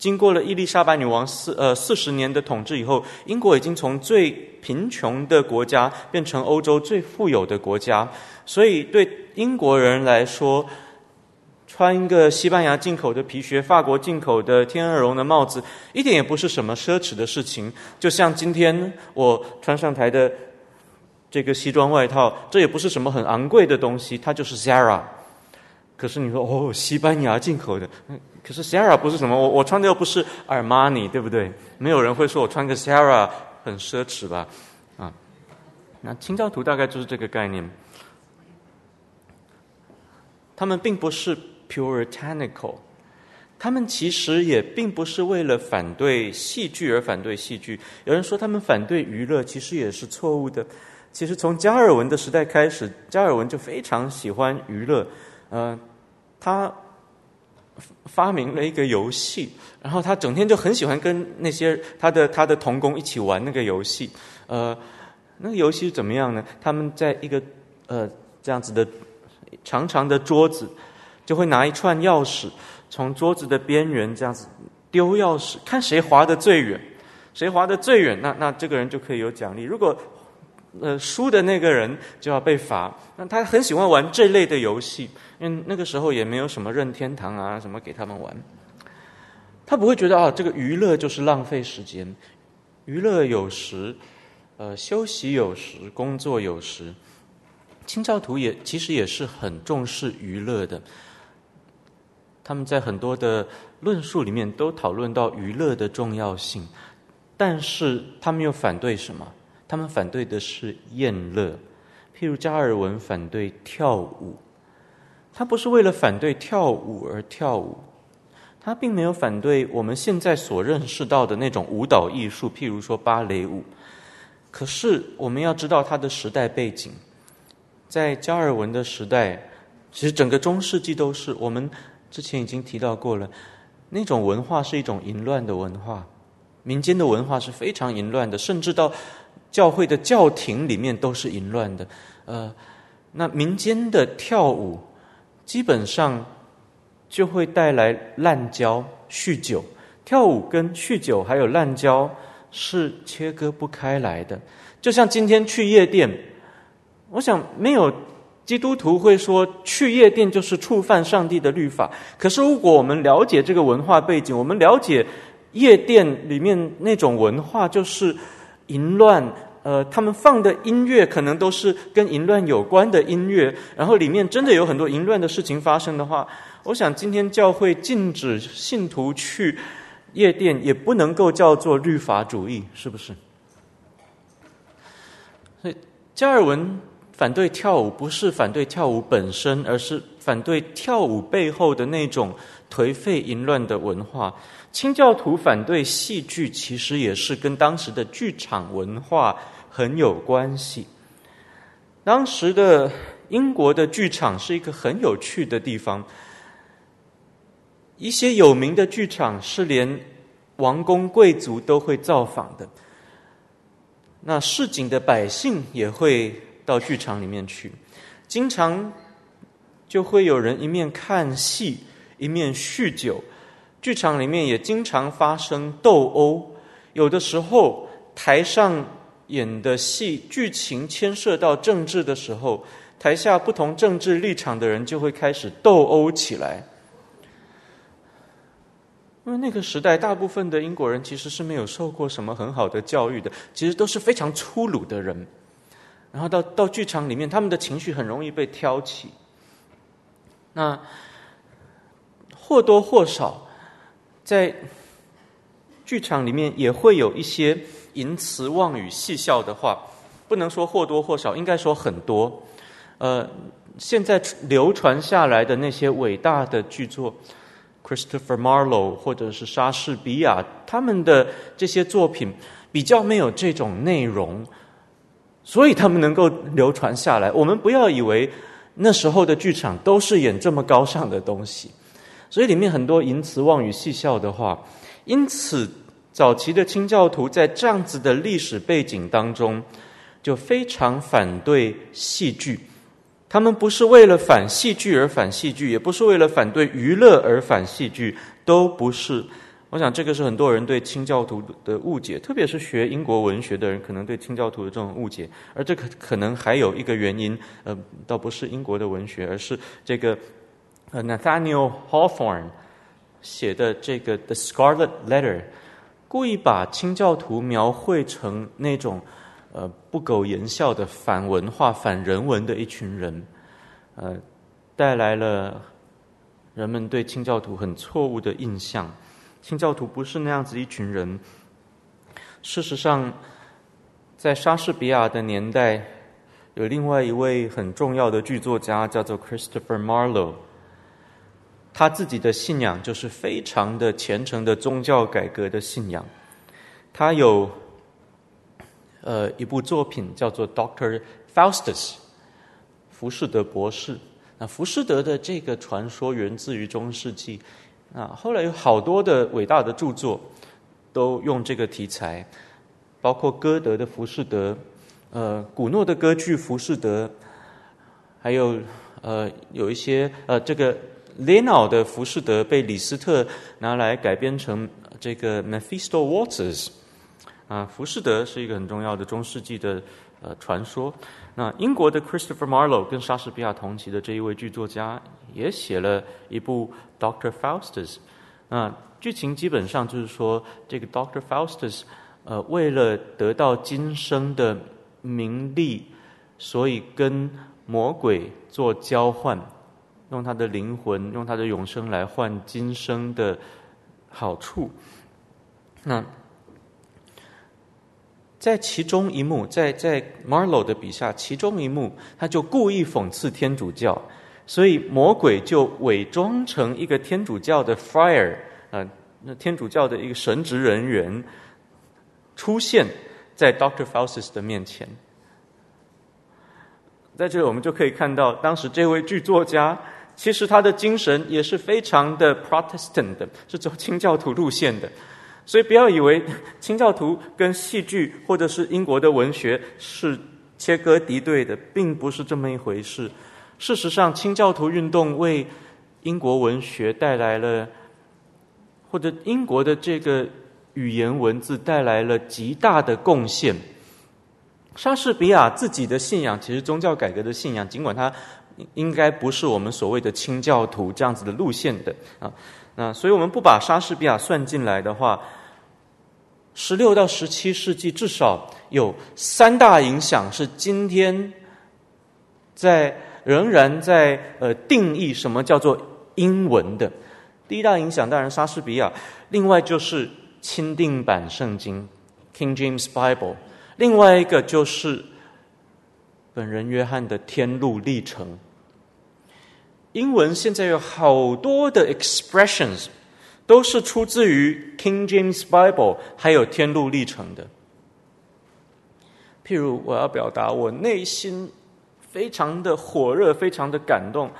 经过了伊丽莎白女王四呃四十年的统治以后，英国已经从最贫穷的国家变成欧洲最富有的国家，所以对英国人来说，穿一个西班牙进口的皮靴、法国进口的天鹅绒的帽子，一点也不是什么奢侈的事情，就像今天我穿上台的。这个西装外套，这也不是什么很昂贵的东西，它就是 Zara。可是你说哦，西班牙进口的，可是 Sara 不是什么，我我穿的又不是 Armani，对不对？没有人会说我穿个 Sara 很奢侈吧？啊，那清教徒大概就是这个概念。他们并不是 Puritanical，他们其实也并不是为了反对戏剧而反对戏剧。有人说他们反对娱乐，其实也是错误的。其实从加尔文的时代开始，加尔文就非常喜欢娱乐，呃，他发明了一个游戏，然后他整天就很喜欢跟那些他的他的同工一起玩那个游戏。呃，那个游戏是怎么样呢？他们在一个呃这样子的长长的桌子，就会拿一串钥匙，从桌子的边缘这样子丢钥匙，看谁滑得最远，谁滑得最远，那那这个人就可以有奖励。如果呃输的那个人就要被罚。那他很喜欢玩这类的游戏。因为那个时候也没有什么任天堂啊什么给他们玩，他不会觉得啊这个娱乐就是浪费时间，娱乐有时，呃休息有时，工作有时。清教徒也其实也是很重视娱乐的，他们在很多的论述里面都讨论到娱乐的重要性，但是他们又反对什么？他们反对的是宴乐，譬如加尔文反对跳舞。他不是为了反对跳舞而跳舞，他并没有反对我们现在所认识到的那种舞蹈艺术，譬如说芭蕾舞。可是我们要知道他的时代背景，在加尔文的时代，其实整个中世纪都是我们之前已经提到过了，那种文化是一种淫乱的文化，民间的文化是非常淫乱的，甚至到教会的教廷里面都是淫乱的。呃，那民间的跳舞。基本上就会带来滥交、酗酒。跳舞跟酗酒还有滥交是切割不开来的。就像今天去夜店，我想没有基督徒会说去夜店就是触犯上帝的律法。可是如果我们了解这个文化背景，我们了解夜店里面那种文化就是淫乱。呃，他们放的音乐可能都是跟淫乱有关的音乐，然后里面真的有很多淫乱的事情发生的话，我想今天教会禁止信徒去夜店，也不能够叫做律法主义，是不是？所以加尔文反对跳舞，不是反对跳舞本身，而是反对跳舞背后的那种颓废淫乱的文化。清教徒反对戏剧，其实也是跟当时的剧场文化很有关系。当时的英国的剧场是一个很有趣的地方，一些有名的剧场是连王公贵族都会造访的，那市井的百姓也会到剧场里面去，经常就会有人一面看戏，一面酗酒。剧场里面也经常发生斗殴，有的时候台上演的戏剧情牵涉到政治的时候，台下不同政治立场的人就会开始斗殴起来。因为那个时代，大部分的英国人其实是没有受过什么很好的教育的，其实都是非常粗鲁的人。然后到到剧场里面，他们的情绪很容易被挑起。那或多或少。在剧场里面也会有一些淫词妄语、戏笑的话，不能说或多或少，应该说很多。呃，现在流传下来的那些伟大的剧作，Christopher Marlowe 或者是莎士比亚，他们的这些作品比较没有这种内容，所以他们能够流传下来。我们不要以为那时候的剧场都是演这么高尚的东西。所以里面很多淫词妄语、戏笑的话，因此早期的清教徒在这样子的历史背景当中，就非常反对戏剧。他们不是为了反戏剧而反戏剧，也不是为了反对娱乐而反戏剧，都不是。我想这个是很多人对清教徒的误解，特别是学英国文学的人，可能对清教徒的这种误解。而这可可能还有一个原因，呃，倒不是英国的文学，而是这个。呃，Nathaniel Hawthorne 写的这个《The Scarlet Letter》，故意把清教徒描绘成那种呃不苟言笑的反文化、反人文的一群人，呃，带来了人们对清教徒很错误的印象。清教徒不是那样子一群人。事实上，在莎士比亚的年代，有另外一位很重要的剧作家，叫做 Christopher Marlowe。他自己的信仰就是非常的虔诚的宗教改革的信仰。他有呃一部作品叫做《Doctor Faustus》，浮士德博士。那浮士德的这个传说源自于中世纪，啊，后来有好多的伟大的著作都用这个题材，包括歌德的《浮士德》，呃，古诺的歌剧《浮士德》，还有呃，有一些呃，这个列脑的《浮士德》被李斯特拿来改编成这个《Mephisto Waltzes》啊，《浮士德》是一个很重要的中世纪的呃传说。那英国的 Christopher Marlowe 跟莎士比亚同期的这一位剧作家也写了一部 Doctor Faustus。那剧情基本上就是说，这个 Doctor Faustus，呃，为了得到今生的名利，所以跟魔鬼做交换，用他的灵魂，用他的永生来换今生的好处。那。在其中一幕，在在 Marlow 的笔下，其中一幕，他就故意讽刺天主教，所以魔鬼就伪装成一个天主教的 friar 啊，那天主教的一个神职人员，出现在 Doctor Faustus 的面前。在这里，我们就可以看到，当时这位剧作家，其实他的精神也是非常的 Protestant 的，是走清教徒路线的。所以不要以为 清教徒跟戏剧或者是英国的文学是切割敌对的，并不是这么一回事。事实上，清教徒运动为英国文学带来了，或者英国的这个语言文字带来了极大的贡献。莎士比亚自己的信仰，其实宗教改革的信仰，尽管他应该不是我们所谓的清教徒这样子的路线的啊。那所以，我们不把莎士比亚算进来的话，十六到十七世纪至少有三大影响是今天在仍然在呃定义什么叫做英文的。第一大影响当然莎士比亚，另外就是钦定版圣经 （King James Bible），另外一个就是本人约翰的天路历程。英文现在有好多的 expressions，都是出自于 King James Bible，还有天路历程的。譬如我要表达我内心非常的火热，非常的感动，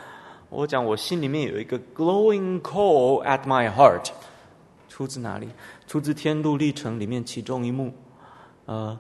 我讲我心里面有一个 glowing coal at my heart，出自哪里？出自天路历程里面其中一幕，呃。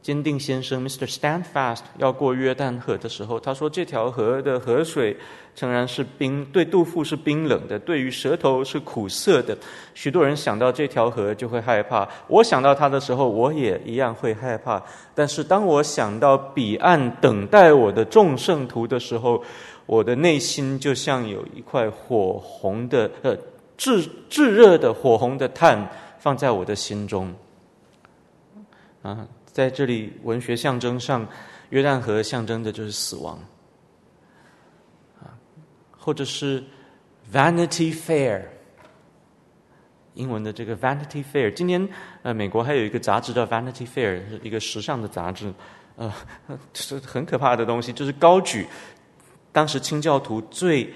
坚定先生，Mr. Standfast，要过约旦河的时候，他说：“这条河的河水诚然是冰，对杜甫是冰冷的，对于舌头是苦涩的。许多人想到这条河就会害怕。我想到它的时候，我也一样会害怕。但是当我想到彼岸等待我的众圣徒的时候，我的内心就像有一块火红的呃炙炙热的火红的炭放在我的心中。”啊。在这里，文学象征上，约旦河象征的就是死亡，啊，或者是 Vanity Fair，英文的这个 Vanity Fair。今年呃，美国还有一个杂志叫 Vanity Fair，是一个时尚的杂志，呃，是很可怕的东西，就是高举当时清教徒最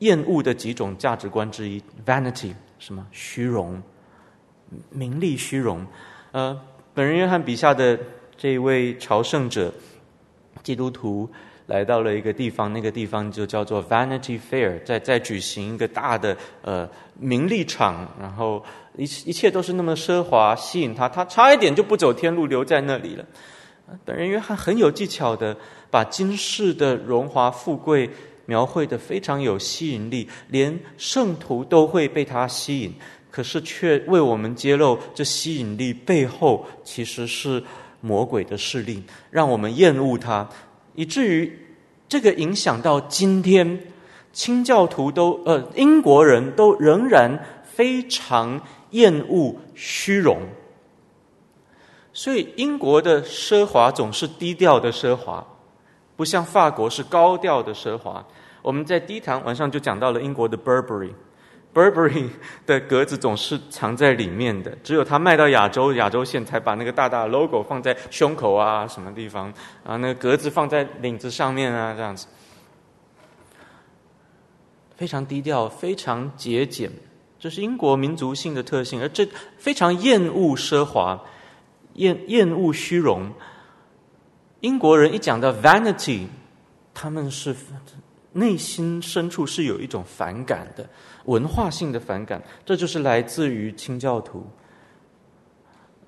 厌恶的几种价值观之一，Vanity，什么虚荣、名利、虚荣，呃。本人约翰笔下的这一位朝圣者，基督徒来到了一个地方，那个地方就叫做 Vanity Fair，在在举行一个大的呃名利场，然后一一切都是那么奢华，吸引他，他差一点就不走天路，留在那里了。本人约翰很有技巧的把今世的荣华富贵描绘得非常有吸引力，连圣徒都会被他吸引。可是却为我们揭露，这吸引力背后其实是魔鬼的势力，让我们厌恶它，以至于这个影响到今天，清教徒都呃英国人都仍然非常厌恶虚荣，所以英国的奢华总是低调的奢华，不像法国是高调的奢华。我们在第一堂晚上就讲到了英国的 Burberry。Burberry 的格子总是藏在里面的，只有他卖到亚洲，亚洲线才把那个大大的 logo 放在胸口啊什么地方，啊那个格子放在领子上面啊这样子，非常低调，非常节俭，这是英国民族性的特性，而这非常厌恶奢华，厌厌恶虚荣。英国人一讲到 vanity，他们是内心深处是有一种反感的，文化性的反感，这就是来自于清教徒。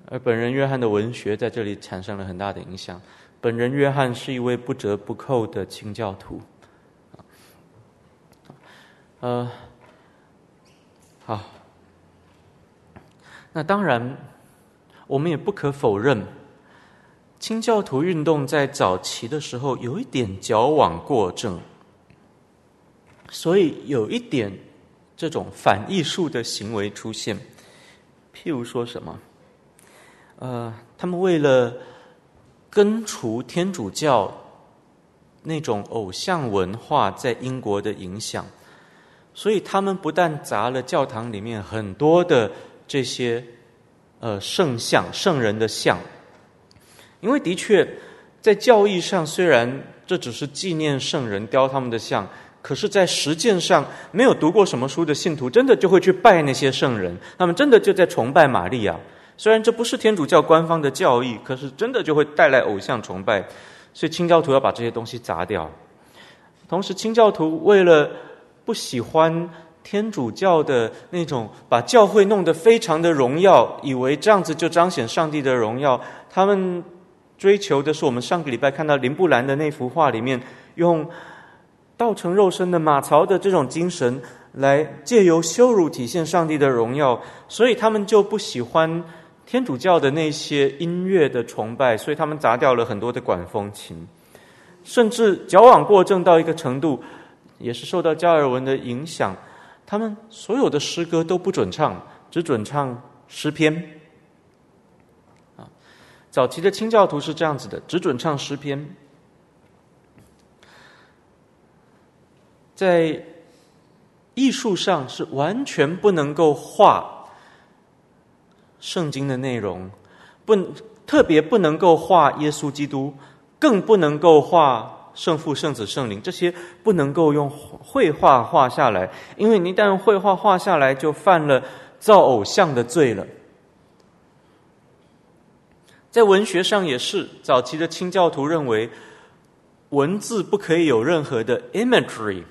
而本人约翰的文学在这里产生了很大的影响。本人约翰是一位不折不扣的清教徒。呃，好，那当然，我们也不可否认，清教徒运动在早期的时候有一点矫枉过正，所以有一点这种反艺术的行为出现。譬如说什么？呃，他们为了根除天主教那种偶像文化在英国的影响，所以他们不但砸了教堂里面很多的这些呃圣像、圣人的像，因为的确在教义上虽然这只是纪念圣人、雕他们的像，可是，在实践上没有读过什么书的信徒，真的就会去拜那些圣人，他们真的就在崇拜玛利亚。虽然这不是天主教官方的教义，可是真的就会带来偶像崇拜，所以清教徒要把这些东西砸掉。同时，清教徒为了不喜欢天主教的那种把教会弄得非常的荣耀，以为这样子就彰显上帝的荣耀，他们追求的是我们上个礼拜看到林布兰的那幅画里面，用道成肉身的马槽的这种精神，来借由羞辱体现上帝的荣耀，所以他们就不喜欢。天主教的那些音乐的崇拜，所以他们砸掉了很多的管风琴，甚至矫枉过正到一个程度，也是受到加尔文的影响。他们所有的诗歌都不准唱，只准唱诗篇。啊，早期的清教徒是这样子的，只准唱诗篇。在艺术上是完全不能够画。圣经的内容不特别不能够画耶稣基督，更不能够画圣父、圣子、圣灵，这些不能够用绘画画下来，因为你一旦绘画画下来，就犯了造偶像的罪了。在文学上也是，早期的清教徒认为，文字不可以有任何的 imagery。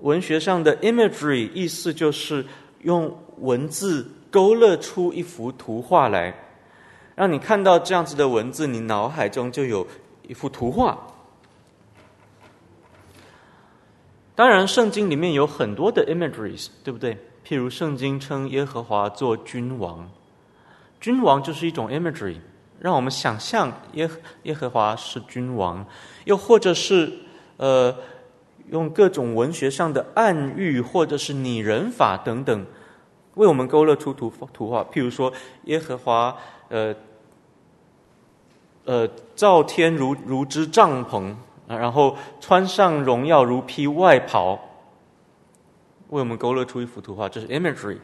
文学上的 imagery 意思就是用文字。勾勒出一幅图画来，让你看到这样子的文字，你脑海中就有一幅图画。当然，圣经里面有很多的 imageries，对不对？譬如圣经称耶和华做君王，君王就是一种 imagery，让我们想象耶耶和华是君王，又或者是呃，用各种文学上的暗喻，或者是拟人法等等。为我们勾勒出图图画，譬如说耶和华，呃，呃，造天如如之帐篷，然后穿上荣耀如披外袍，为我们勾勒出一幅图画，这是 imagery。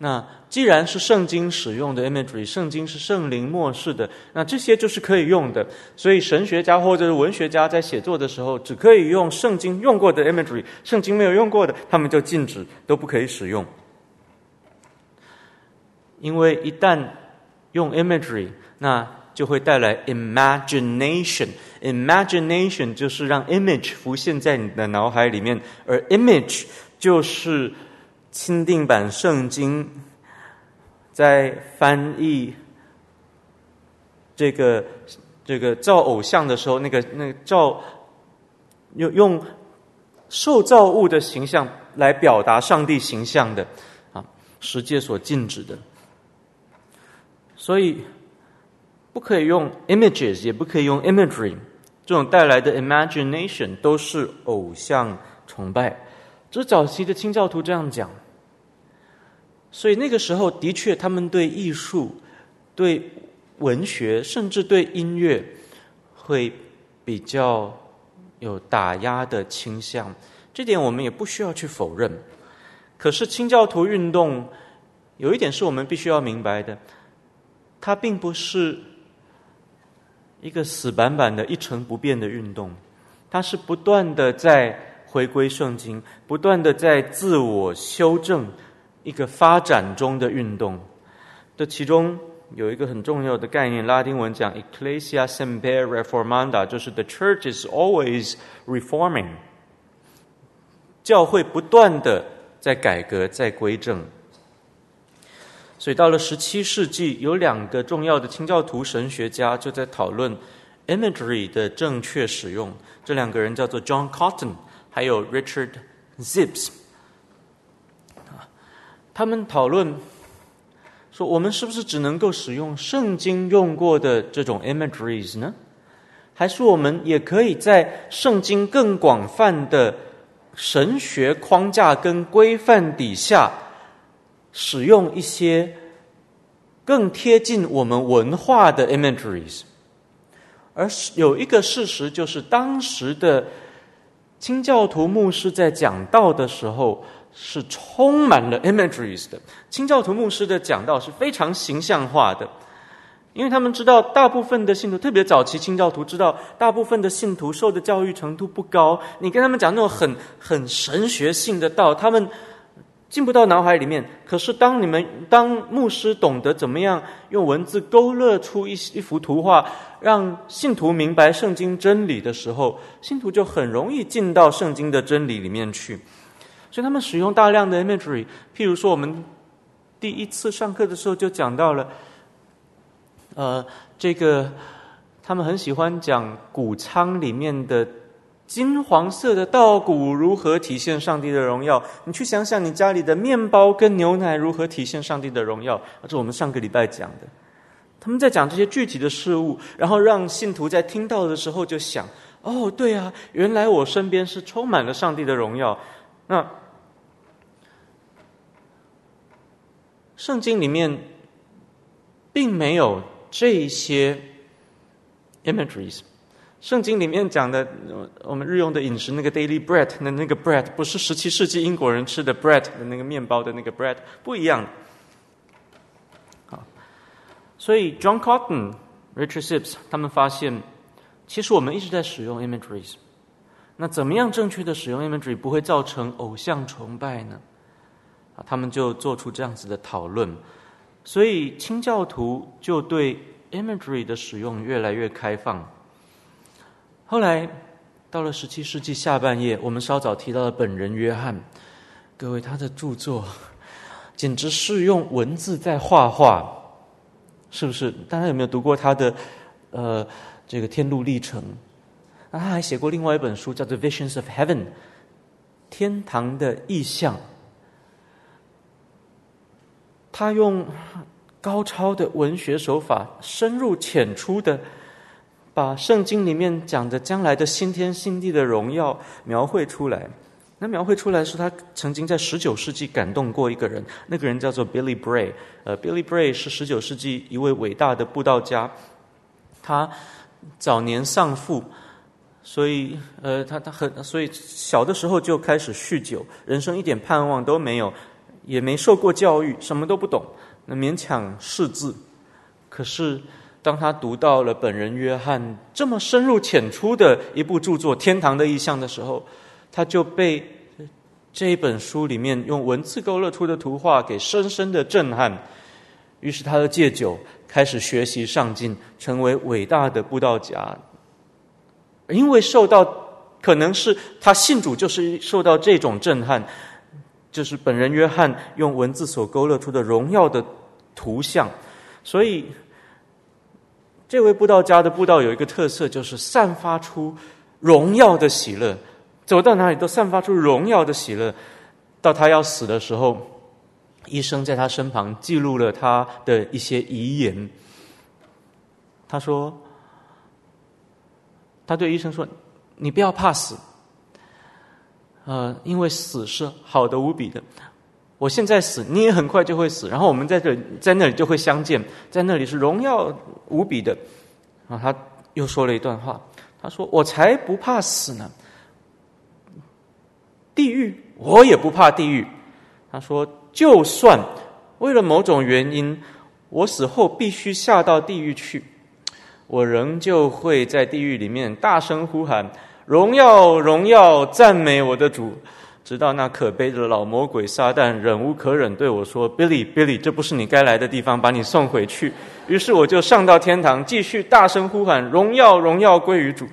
那既然是圣经使用的 imagery，圣经是圣灵默示的，那这些就是可以用的。所以神学家或者是文学家在写作的时候，只可以用圣经用过的 imagery，圣经没有用过的，他们就禁止，都不可以使用。因为一旦用 imagery，那就会带来 imagination。imagination 就是让 image 浮现在你的脑海里面，而 image 就是钦定版圣经在翻译这个这个造偶像的时候，那个那个造用用受造物的形象来表达上帝形象的啊，世界所禁止的。所以，不可以用 images，也不可以用 imagery，这种带来的 imagination 都是偶像崇拜。这早期的清教徒这样讲。所以那个时候，的确，他们对艺术、对文学，甚至对音乐，会比较有打压的倾向。这点我们也不需要去否认。可是清教徒运动有一点是我们必须要明白的。它并不是一个死板板的一成不变的运动，它是不断的在回归圣经，不断的在自我修正，一个发展中的运动。这其中有一个很重要的概念，拉丁文讲 “ecclesia semper reformanda”，就是 “the church is always reforming”，教会不断的在改革、在归正。所以到了十七世纪，有两个重要的清教徒神学家就在讨论 imagery 的正确使用。这两个人叫做 John Cotton，还有 Richard Sibbes。他们讨论说：“我们是不是只能够使用圣经用过的这种 imageries 呢？还是我们也可以在圣经更广泛的神学框架跟规范底下，使用一些更贴近我们文化的 imageries？而有一个事实就是，当时的清教徒牧师在讲道的时候。”是充满了 imageries 的。清教徒牧师的讲道是非常形象化的，因为他们知道大部分的信徒，特别早期清教徒知道，大部分的信徒受的教育程度不高。你跟他们讲那种很很神学性的道，他们进不到脑海里面。可是当你们当牧师懂得怎么样用文字勾勒出一一幅图画，让信徒明白圣经真理的时候，信徒就很容易进到圣经的真理里面去。所以他们使用大量的 imagery，譬如说，我们第一次上课的时候就讲到了，呃，这个他们很喜欢讲谷仓里面的金黄色的稻谷如何体现上帝的荣耀。你去想想，你家里的面包跟牛奶如何体现上帝的荣耀？这是我们上个礼拜讲的。他们在讲这些具体的事物，然后让信徒在听到的时候就想：哦，对啊，原来我身边是充满了上帝的荣耀。那圣经里面并没有这些 imageries。圣经里面讲的，我们日用的饮食那个 daily bread 的那个 bread，不是十七世纪英国人吃的 bread 的那个面包的那个 bread，不一样。好，所以 John Cotton，Richard Sibs 他们发现，其实我们一直在使用 imageries。那怎么样正确的使用 imagery 不会造成偶像崇拜呢？啊，他们就做出这样子的讨论，所以清教徒就对 imagery 的使用越来越开放。后来到了十七世纪下半叶，我们稍早提到的本人约翰，各位他的著作简直是用文字在画画，是不是？大家有没有读过他的呃这个天路历程？那他还写过另外一本书，叫做《Visions of Heaven》，天堂的意象。他用高超的文学手法，深入浅出的把圣经里面讲的将来的新天新地的荣耀描绘出来。那描绘出来是他曾经在十九世纪感动过一个人，那个人叫做 Billy Bray。呃，Billy Bray 是十九世纪一位伟大的布道家，他早年丧父。所以，呃，他他很，所以小的时候就开始酗酒，人生一点盼望都没有，也没受过教育，什么都不懂，那勉强识字。可是，当他读到了本人约翰这么深入浅出的一部著作《天堂的意象》的时候，他就被这一本书里面用文字勾勒出的图画给深深的震撼。于是，他的戒酒，开始学习上进，成为伟大的布道家。因为受到，可能是他信主就是受到这种震撼，就是本人约翰用文字所勾勒出的荣耀的图像，所以这位布道家的布道有一个特色，就是散发出荣耀的喜乐，走到哪里都散发出荣耀的喜乐。到他要死的时候，医生在他身旁记录了他的一些遗言，他说。他对医生说：“你不要怕死，呃，因为死是好的无比的。我现在死，你也很快就会死，然后我们在这在那里就会相见，在那里是荣耀无比的。”然后他又说了一段话，他说：“我才不怕死呢，地狱我也不怕地狱。”他说：“就算为了某种原因，我死后必须下到地狱去。”我仍旧会在地狱里面大声呼喊：“荣耀，荣耀，赞美我的主！”直到那可悲的老魔鬼撒旦忍无可忍对我说：“Billy，Billy，这不是你该来的地方，把你送回去。”于是我就上到天堂，继续大声呼喊：“荣耀，荣耀归于主！”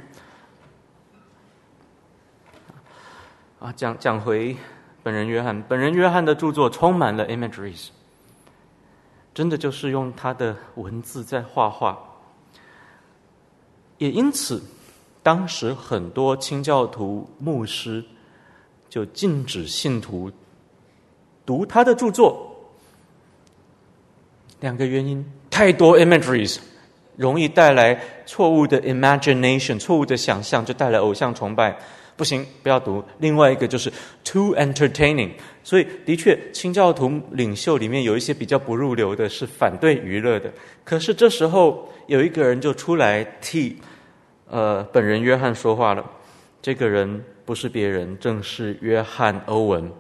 啊，讲讲回本人约翰，本人约翰的著作充满了 imageries，真的就是用他的文字在画画。也因此，当时很多清教徒牧师。就禁止信徒读他的著作。两个原因：太多 imageries 容易带来错误的 imagination，错误的想象，就带来偶像崇拜。不行，不要读。另外一个就是 too entertaining，所以的确，清教徒领袖里面有一些比较不入流的，是反对娱乐的。可是这时候有一个人就出来替呃本人约翰说话了。这个人。不是别人，正是约翰·欧文。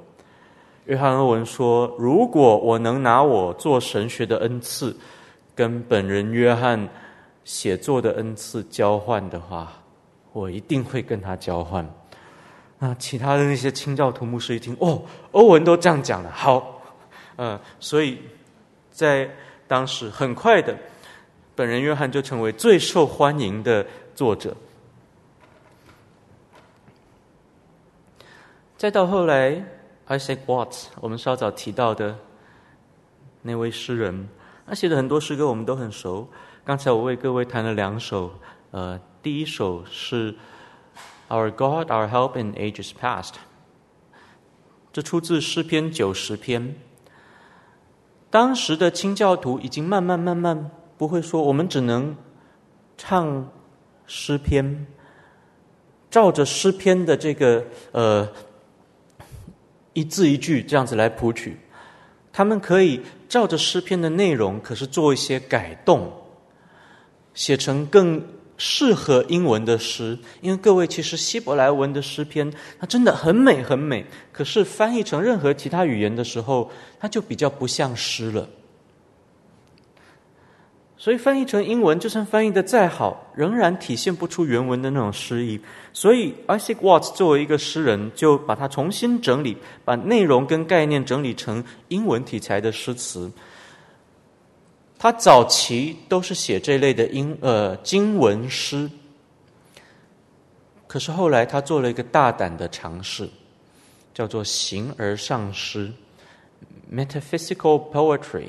约翰·欧文说：“如果我能拿我做神学的恩赐，跟本人约翰写作的恩赐交换的话，我一定会跟他交换。”那其他的那些清教徒牧师一听，哦，欧文都这样讲了，好，嗯，所以在当时很快的，本人约翰就成为最受欢迎的作者。再到后来，Isaac Watts，我们稍早提到的那位诗人，他写的很多诗歌我们都很熟。刚才我为各位弹了两首，呃，第一首是《Our God, Our Help in Ages Past》，这出自诗篇九十篇。当时的清教徒已经慢慢慢慢不会说，我们只能唱诗篇，照着诗篇的这个呃。一字一句这样子来谱曲，他们可以照着诗篇的内容，可是做一些改动，写成更适合英文的诗。因为各位其实希伯来文的诗篇，它真的很美很美，可是翻译成任何其他语言的时候，它就比较不像诗了。所以翻译成英文，就算翻译的再好，仍然体现不出原文的那种诗意。所以，Isaac Watts 作为一个诗人，就把它重新整理，把内容跟概念整理成英文题材的诗词。他早期都是写这类的英呃经文诗，可是后来他做了一个大胆的尝试，叫做形而上诗 （metaphysical poetry）。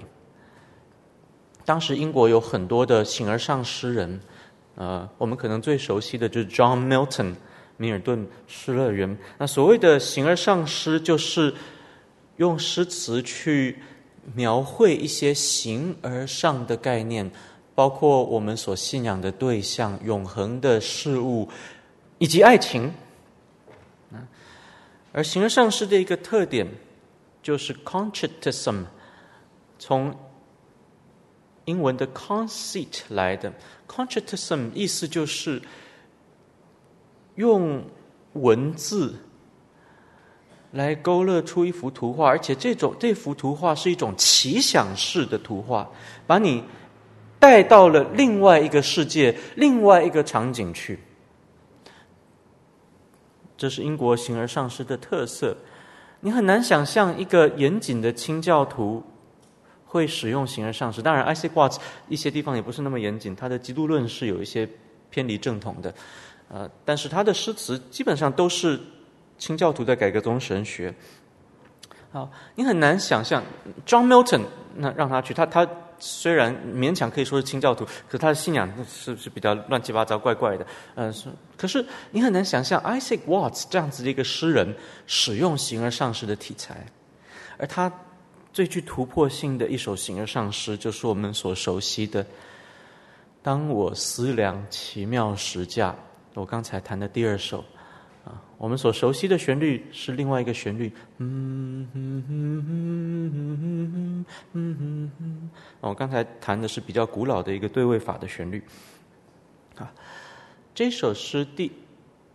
当时英国有很多的形而上诗人，呃，我们可能最熟悉的就是 John Milton，米尔顿诗乐园。那所谓的形而上诗，就是用诗词去描绘一些形而上的概念，包括我们所信仰的对象、永恒的事物以及爱情。而形而上诗的一个特点就是 concertism，从英文的 conceit 来的 concertism 意思就是用文字来勾勒出一幅图画，而且这种这幅图画是一种奇想式的图画，把你带到了另外一个世界、另外一个场景去。这是英国形而上师的特色。你很难想象一个严谨的清教徒。会使用形而上诗，当然，Isaac Watts 一些地方也不是那么严谨，他的基督论是有一些偏离正统的，呃，但是他的诗词基本上都是清教徒的改革宗神学。好，你很难想象 John Milton，那让他去，他他虽然勉强可以说是清教徒，可是他的信仰是是比较乱七八糟、怪怪的，呃，是。可是你很难想象 Isaac Watts 这样子的一个诗人使用形而上诗的题材，而他。最具突破性的一首形而上诗，就是我们所熟悉的《当我思量奇妙时价》。我刚才弹的第二首啊，我们所熟悉的旋律是另外一个旋律。嗯嗯嗯嗯嗯嗯嗯嗯。我刚才弹的是比较古老的一个对位法的旋律。啊，这首诗第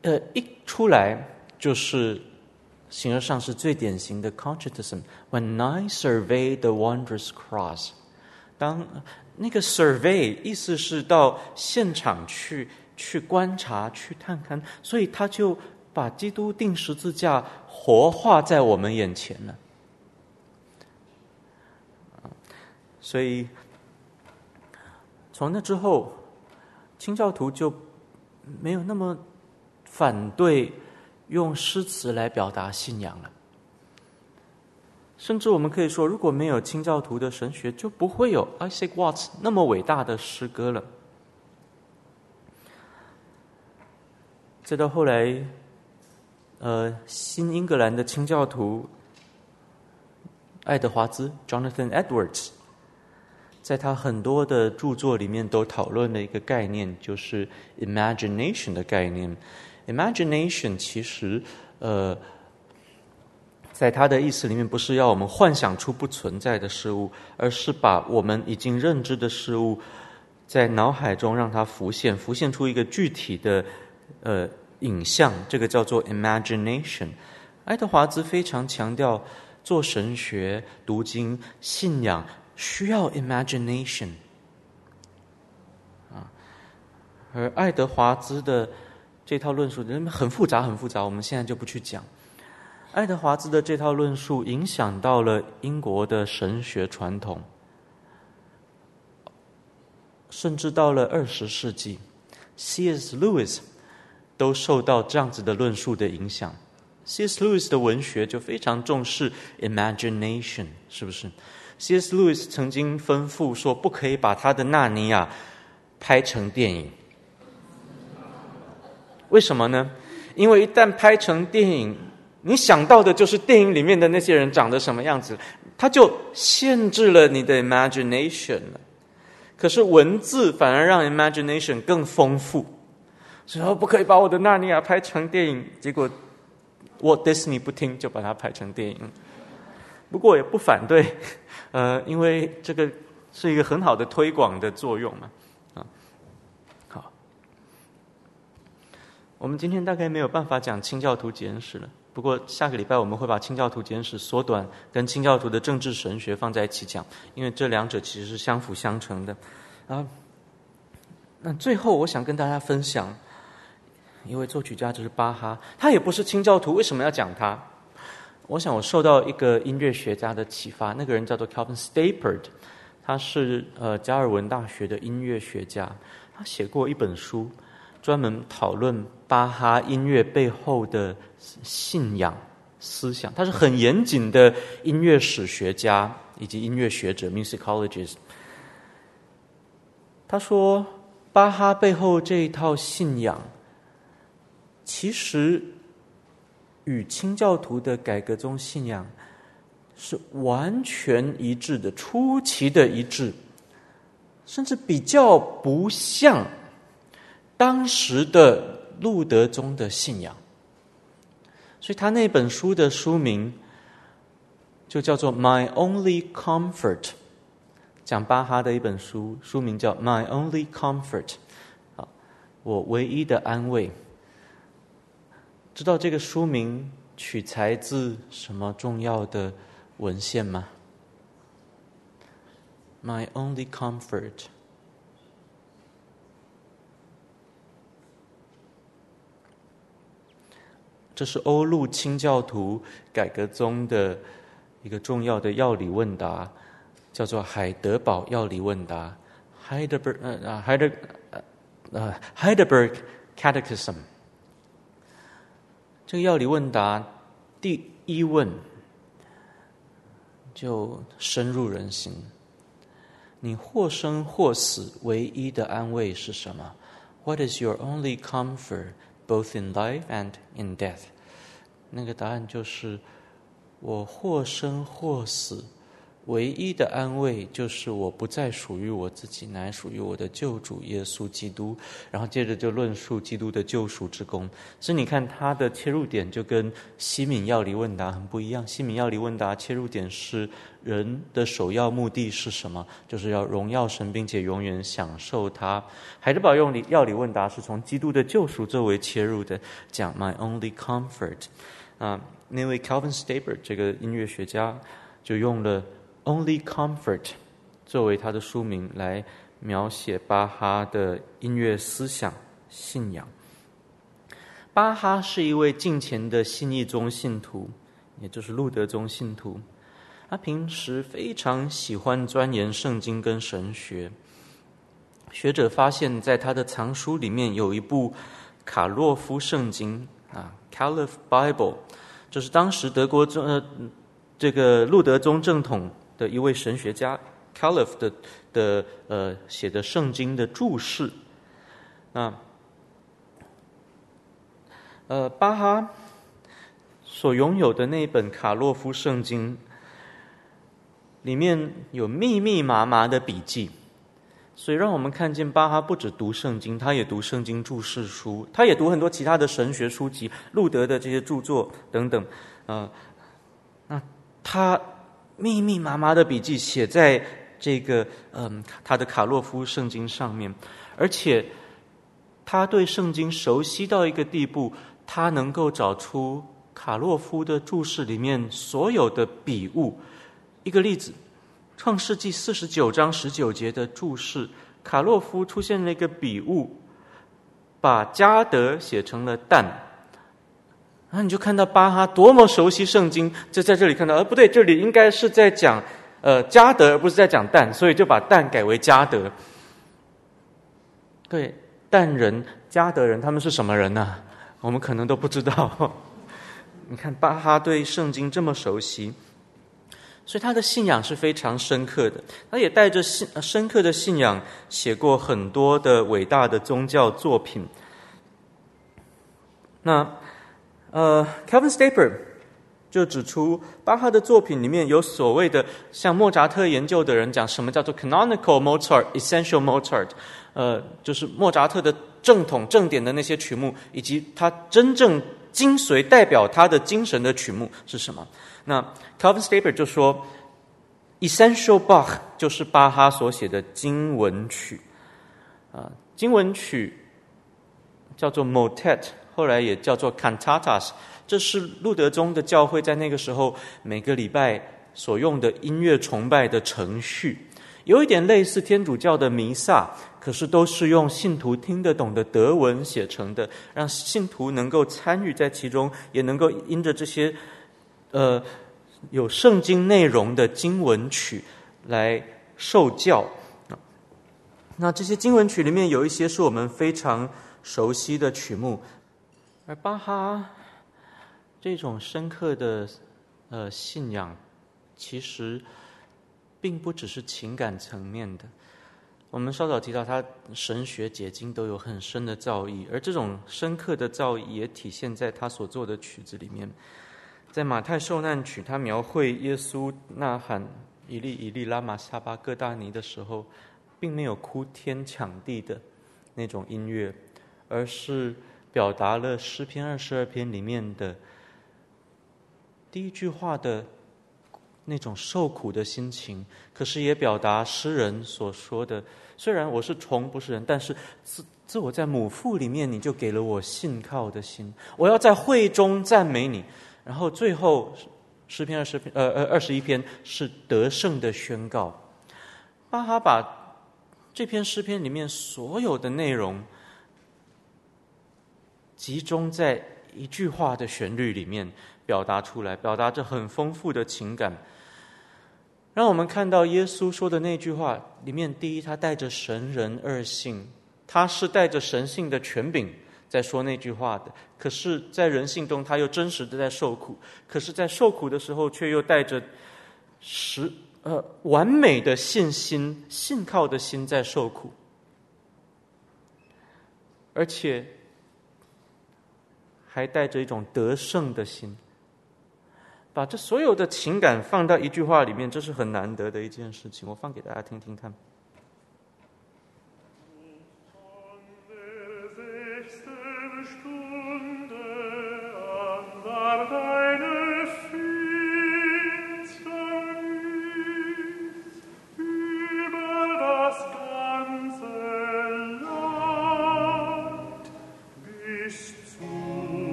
呃一出来就是。形而上是最典型的 concertism。When I survey the wondrous cross，当那个 survey 意思是到现场去去观察、去探看，所以他就把基督钉十字架活化在我们眼前了。所以从那之后，清教徒就没有那么反对用诗词来表达信仰了。甚至我们可以说，如果没有清教徒的神学，就不会有 Isaac Watts 那么伟大的诗歌了。再到后来，呃，新英格兰的清教徒爱德华兹 （Jonathan Edwards） 在他很多的著作里面都讨论了一个概念，就是 imagination 的概念。Imagination 其实，呃。在他的意思里面，不是要我们幻想出不存在的事物，而是把我们已经认知的事物，在脑海中让它浮现，浮现出一个具体的呃影像，这个叫做 imagination。爱德华兹非常强调，做神学、读经、信仰需要 imagination 啊。而爱德华兹的这套论述很复杂，很复杂，我们现在就不去讲。爱德华兹的这套论述影响到了英国的神学传统，甚至到了二十世纪，C.S. Lewis 都受到这样子的论述的影响。C.S. Lewis 的文学就非常重视 imagination，是不是？C.S. Lewis 曾经吩咐说，不可以把他的《纳尼亚》拍成电影。为什么呢？因为一旦拍成电影，你想到的就是电影里面的那些人长得什么样子，它就限制了你的 imagination 了。可是文字反而让 imagination 更丰富，所以说不可以把我的《纳尼亚》拍成电影。结果我 Disney 不听，就把它拍成电影。不过也不反对，呃，因为这个是一个很好的推广的作用嘛。啊，好，我们今天大概没有办法讲清教徒简史了。不过下个礼拜我们会把清教徒简史缩短，跟清教徒的政治神学放在一起讲，因为这两者其实是相辅相成的。啊，那最后我想跟大家分享，一位作曲家就是巴哈，他也不是清教徒，为什么要讲他？我想我受到一个音乐学家的启发，那个人叫做 Calvin Stapert，他是呃加尔文大学的音乐学家，他写过一本书。专门讨论巴哈音乐背后的信仰思想，他是很严谨的音乐史学家以及音乐学者 （musicologist）。他说，巴哈背后这一套信仰，其实与清教徒的改革宗信仰是完全一致的，出奇的一致，甚至比较不像。当时的路德宗的信仰，所以他那本书的书名就叫做《My Only Comfort》，讲巴哈的一本书，书名叫《My Only Comfort》，啊，我唯一的安慰。知道这个书名取材自什么重要的文献吗？My Only Comfort。这是欧陆清教徒改革宗的一个重要的要理问答，叫做海德堡要理问答 （Heidelberg 呃 Heide 呃 Heidelberg Catechism）。这个要理问答第一问就深入人心：你或生或死，唯一的安慰是什么？What is your only comfort? Both in life and in death，那个答案就是我或生或死，唯一的安慰就是我不再属于我自己，乃属于我的救主耶稣基督。然后接着就论述基督的救赎之功。所以你看他的切入点就跟西敏要理问答很不一样。西敏要理问答切入点是人的首要目的是什么？就是要荣耀神，并且永远享受他。海德堡用理要理问答是从基督的救赎作为切入的，讲 My only comfort。啊，那位 Calvin Stapert 这个音乐学家就用了。Only Comfort 作为他的书名来描写巴哈的音乐思想信仰。巴哈是一位敬虔的信义宗信徒，也就是路德宗信徒。他平时非常喜欢钻研圣经跟神学。学者发现，在他的藏书里面有一部卡洛夫圣经啊 （Caliph Bible），就是当时德国宗呃这个路德宗正统的一位神学家 Caliph 的的呃写的圣经的注释。那呃巴哈所拥有的那本卡洛夫圣经。里面有密密麻麻的笔记，所以让我们看见巴哈不只读圣经，他也读圣经注释书，他也读很多其他的神学书籍，路德的这些著作等等。呃，那他密密麻麻的笔记写在这个嗯、他的卡洛夫圣经上面，而且他对圣经熟悉到一个地步，他能够找出卡洛夫的注释里面所有的笔误。一个例子，《创世纪》四十九章十九节的注释，卡洛夫出现了一个笔误，把加德写成了蛋，然后你就看到巴哈多么熟悉圣经，就在这里看到，呃，不对，这里应该是在讲呃加德，而不是在讲蛋，所以就把蛋改为加德。对，蛋人、加德人，他们是什么人呢、我们可能都不知道。你看巴哈对圣经这么熟悉。所以他的信仰是非常深刻的，他也带着信深刻的信仰写过很多的伟大的宗教作品。那呃，Kevin Stapler 就指出，巴哈的作品里面有所谓的，像莫扎特研究的人讲，什么叫做 canonical Mozart、essential Mozart，呃，就是莫扎特的正统正典的那些曲目，以及他真正精髓代表他的精神的曲目是什么？那 Calvin Stapler 就说，Essential Bach 就是巴哈所写的经文曲，啊，经文曲叫做 Motet，后来也叫做 Cantatas，这是路德宗的教会在那个时候每个礼拜所用的音乐崇拜的程序，有一点类似天主教的弥撒，可是都是用信徒听得懂的德文写成的，让信徒能够参与在其中，也能够因着这些。呃，有圣经内容的经文曲来受教。那这些经文曲里面有一些是我们非常熟悉的曲目，而巴哈这种深刻的呃信仰，其实并不只是情感层面的。我们稍早提到，他神学解经都有很深的造诣，而这种深刻的造诣也体现在他所做的曲子里面。在马太受难曲，他描绘耶稣呐喊“以利以利拉玛撒巴各大尼”的时候，并没有哭天抢地的那种音乐，而是表达了诗篇二十二篇里面的第一句话的那种受苦的心情。可是也表达诗人所说的：“虽然我是虫不是人，但是自自我在母腹里面，你就给了我信靠的心。我要在会中赞美你。”然后最后诗篇二十篇呃呃二十一篇是得胜的宣告。巴哈把这篇诗篇里面所有的内容集中在一句话的旋律里面表达出来，表达着很丰富的情感。让我们看到耶稣说的那句话里面，第一，他带着神人二性，他是带着神性的权柄。在说那句话的，可是，在人性中，他又真实的在受苦；可是，在受苦的时候，却又带着实呃完美的信心、信靠的心在受苦，而且还带着一种得胜的心，把这所有的情感放到一句话里面，这是很难得的一件事情。我放给大家听听看。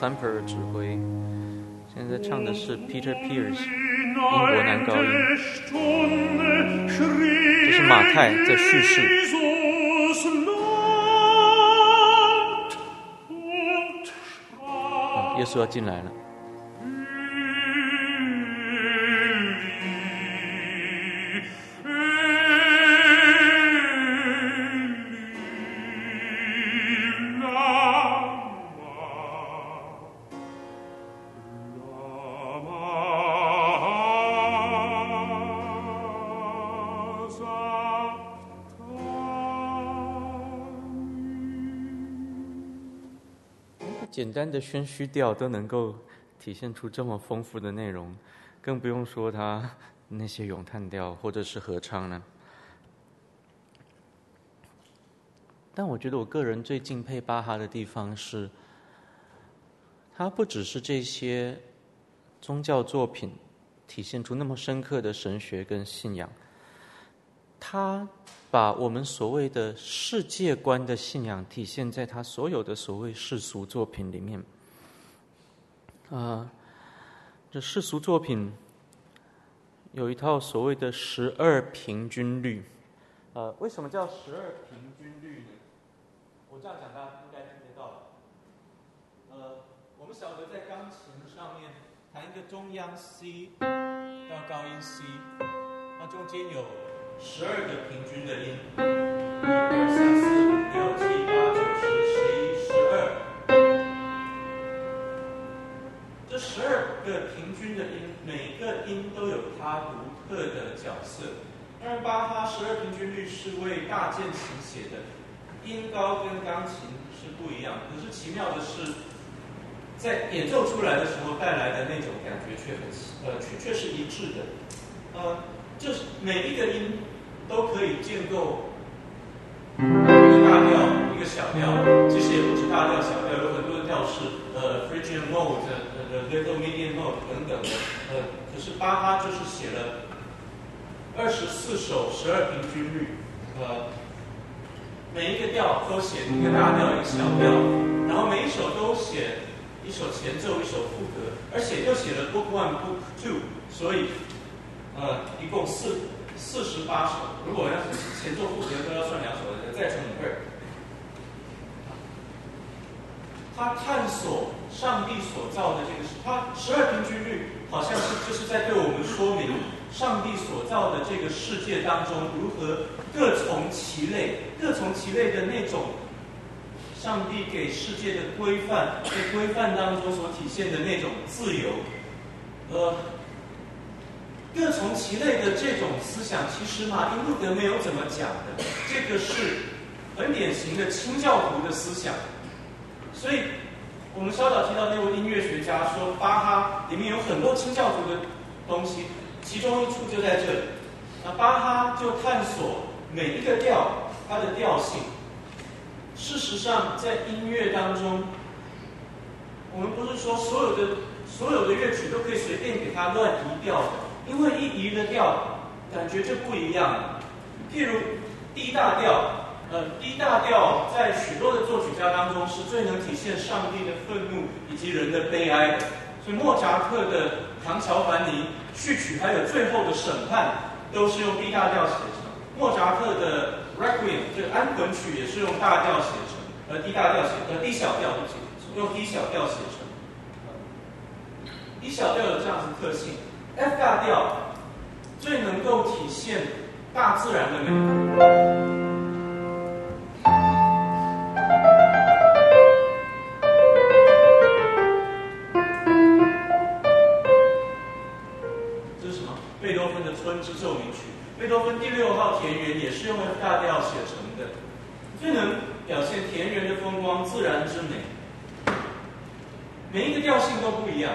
Temper 指挥。现在唱的是 Peter Pears。国男高音。这是马太在叙事。耶稣要进来了。简单的宣叙调都能够体现出这么丰富的内容，更不用说他那些咏叹调或者是合唱了。但我觉得我个人最敬佩巴哈的地方是，他不只是这些宗教作品体现出那么深刻的神学跟信仰，他。把我们所谓的世界观的信仰体现在他所有的所谓世俗作品里面。啊，这世俗作品有一套所谓的十二平均律。呃，为什么叫十二平均律呢？我这样讲大家应该听得到。呃，我们晓得在钢琴上面弹一个中央 C 到高音 C，那中间有。十二个平均的音，一二三四五六七八九十十一十二。这十二个平均的音，每个音都有它独特的角色。当然，巴哈十二平均律是为大键琴写的，音高跟钢琴是不一样。可是奇妙的是，在演奏出来的时候带来的那种感觉却很呃却却是一致的，呃。就是每一个音都可以建构一个大调，一个小调。其实也不止大调、小调，有很多的调式，呃，Phrygian mode，呃，Little Medium mode 等等的。呃，可是巴哈就是写了二十四首十二平均律，呃，每一个调都写一个大调，一个小调，然后每一首都写一首前奏，一首副歌，而且又写了 Book One、Book Two，所以。呃，一共四四十八首。如果要是前奏副歌都要算两首的，再乘以二。他探索上帝所造的这个，他十二平均律好像是就是在对我们说明上帝所造的这个世界当中如何各从其类，各从其类的那种上帝给世界的规范，在规范当中所体现的那种自由，呃。各从其类的这种思想，其实马丁路德没有怎么讲的。这个是很典型的清教徒的思想。所以，我们稍早提到那位音乐学家说，巴哈里面有很多清教徒的东西，其中一处就在这里。那巴哈就探索每一个调它的调性。事实上，在音乐当中，我们不是说所有的所有的乐曲都可以随便给它乱移调的。因为一移的调，感觉就不一样了。譬如 D 大调，呃，D 大调在许多的作曲家当中是最能体现上帝的愤怒以及人的悲哀的。所以莫扎特的《唐乔凡尼》序曲还有最后的审判，都是用 D 大调写成。莫扎特的《Requiem》这安魂曲也是用大调写成，呃，D 大调写，呃，D 小调写，用 D 小调写成。D 小调有这样子特性。F 大调最能够体现大自然的美。这是什么？贝多芬的《春之奏鸣曲》。贝多芬第六号田园也是用 f 大调写成的，最能表现田园的风光，自然之美。每一个调性都不一样。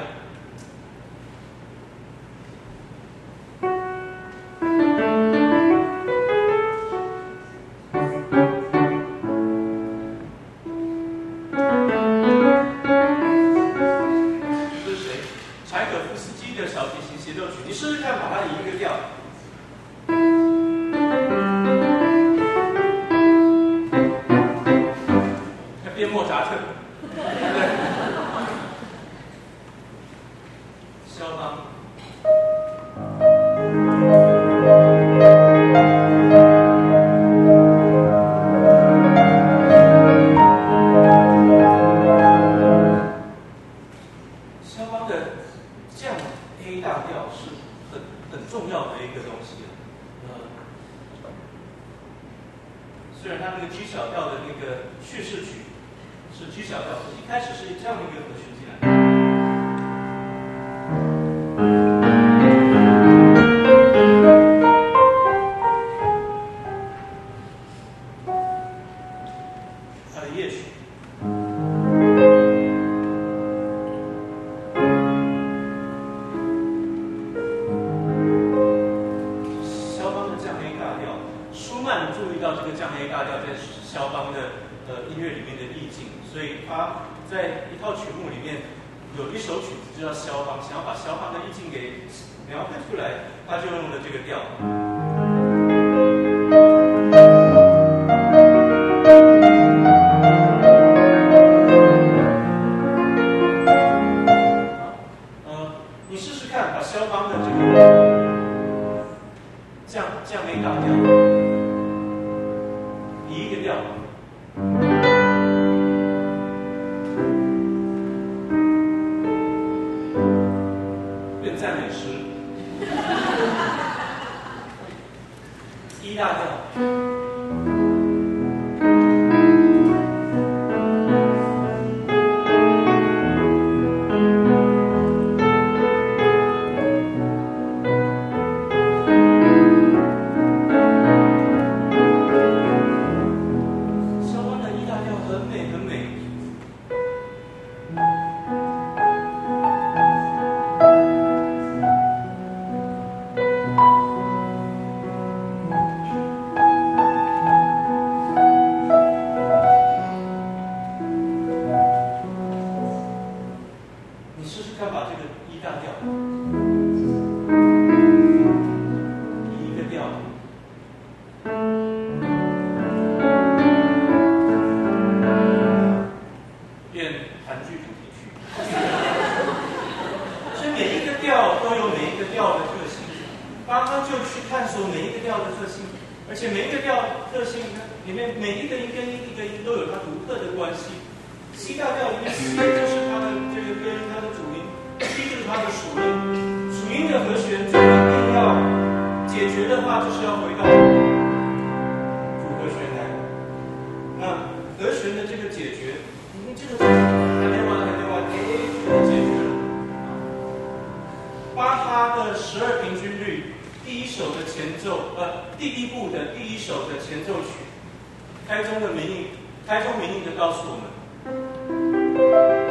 呃第一部的第一首的前奏曲开宗的名义开宗明义的告诉我们。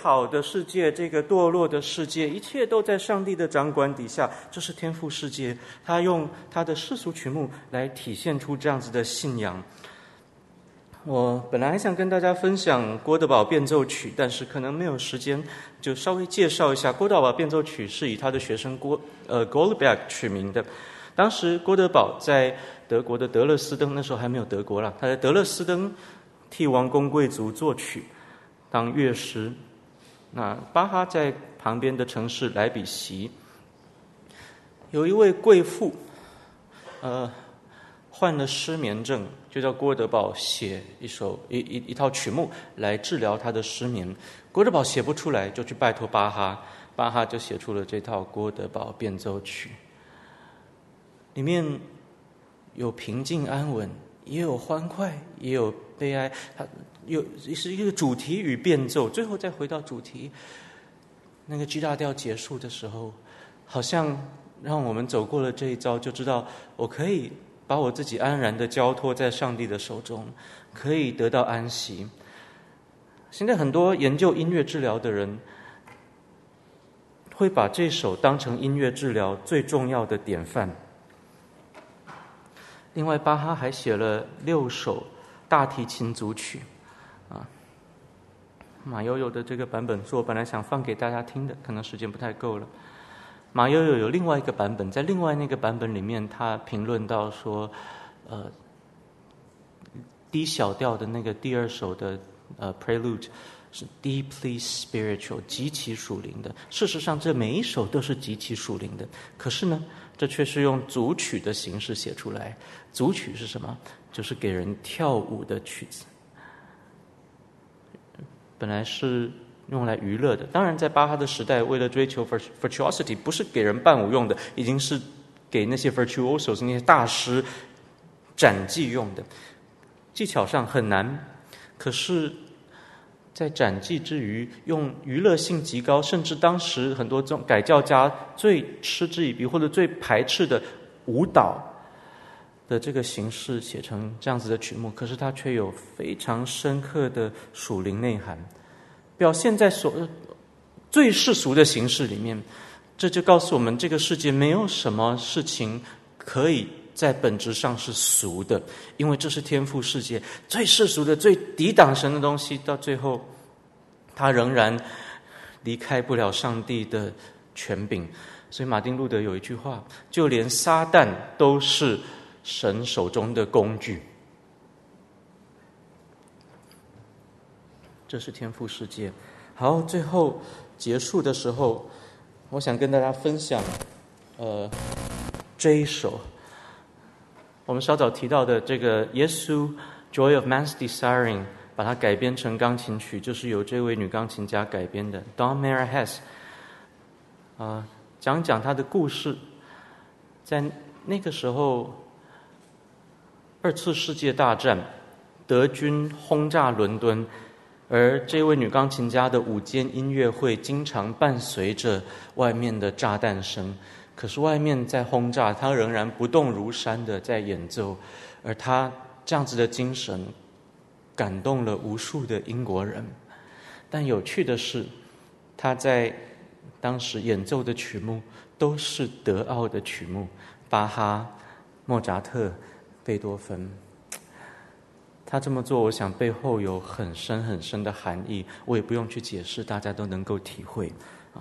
好的世界，这个堕落的世界，一切都在上帝的掌管底下。这是天赋世界，他用他的世俗曲目来体现出这样子的信仰。我本来还想跟大家分享郭德堡变奏曲，但是可能没有时间，就稍微介绍一下。郭德堡变奏曲是以他的学生郭呃 Goldberg 取名的。当时郭德堡在德国的德勒斯登，那时候还没有德国啦，他在德勒斯登替王公贵族作曲，当乐师。那巴哈在旁边的城市莱比锡，有一位贵妇，呃，患了失眠症，就叫郭德宝写一首一一一套曲目来治疗他的失眠。郭德宝写不出来，就去拜托巴哈，巴哈就写出了这套郭德宝变奏曲，里面有平静安稳、也有欢快，也有悲哀，他有是一个主题与变奏。最后再回到主题，那个 G 大调结束的时候，好像让我们走过了这一遭，就知道我可以把我自己安然的交托在上帝的手中，可以得到安息。现在很多研究音乐治疗的人，会把这首当成音乐治疗最重要的典范。另外，巴哈还写了六首大提琴组曲，马友友的这个版本是我本来想放给大家听的，可能时间不太够了。马友友有另外一个版本，在另外那个版本里面，他评论到说，呃，D 小调的那个第二首的呃 Prelude 是 deeply spiritual，极其属灵的。事实上，这每一首都是极其属灵的。可是呢，这却是用组曲的形式写出来。组曲是什么？就是给人跳舞的曲子。本来是用来娱乐的。当然，在巴哈的时代，为了追求 virtuosity，不是给人伴舞用的，已经是给那些 virtuosos 那些大师展技用的。技巧上很难，可是，在展技之余，用娱乐性极高，甚至当时很多这种改教家最嗤之以鼻或者最排斥的舞蹈的这个形式写成这样子的曲目，可是它却有非常深刻的属灵内涵，表现在所最世俗的形式里面。这就告诉我们，这个世界没有什么事情可以在本质上是俗的，因为这是天赋世界最世俗的、最抵挡神的东西，到最后，它仍然离开不了上帝的权柄。所以，马丁路德有一句话：就连撒旦都是。神手中的工具，这是天赋世界。好，最后结束的时候，我想跟大家分享，呃，这一首我们稍早提到的这个《耶稣 Joy of Man's Desiring》，把它改编成钢琴曲，就是由这位女钢琴家改编的 Dawn Mayer Hess。啊，讲讲她的故事，在那个时候。二次世界大战，德军轰炸伦敦，而这位女钢琴家的午间音乐会经常伴随着外面的炸弹声。可是外面在轰炸，她仍然不动如山的在演奏，而她这样子的精神感动了无数的英国人。但有趣的是，她在当时演奏的曲目都是德奥的曲目，巴哈、莫扎特。贝多芬，他这么做，我想背后有很深很深的含义，我也不用去解释，大家都能够体会啊。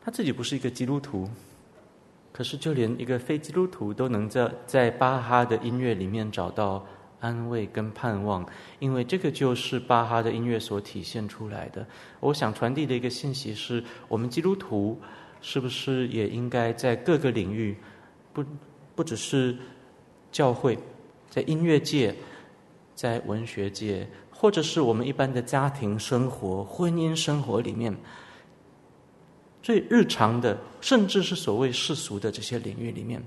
他自己不是一个基督徒，可是就连一个非基督徒都能在在巴哈的音乐里面找到安慰跟盼望，因为这个就是巴哈的音乐所体现出来的。我想传递的一个信息是，我们基督徒是不是也应该在各个领域，不不只是。教会，在音乐界，在文学界，或者是我们一般的家庭生活、婚姻生活里面，最日常的，甚至是所谓世俗的这些领域里面，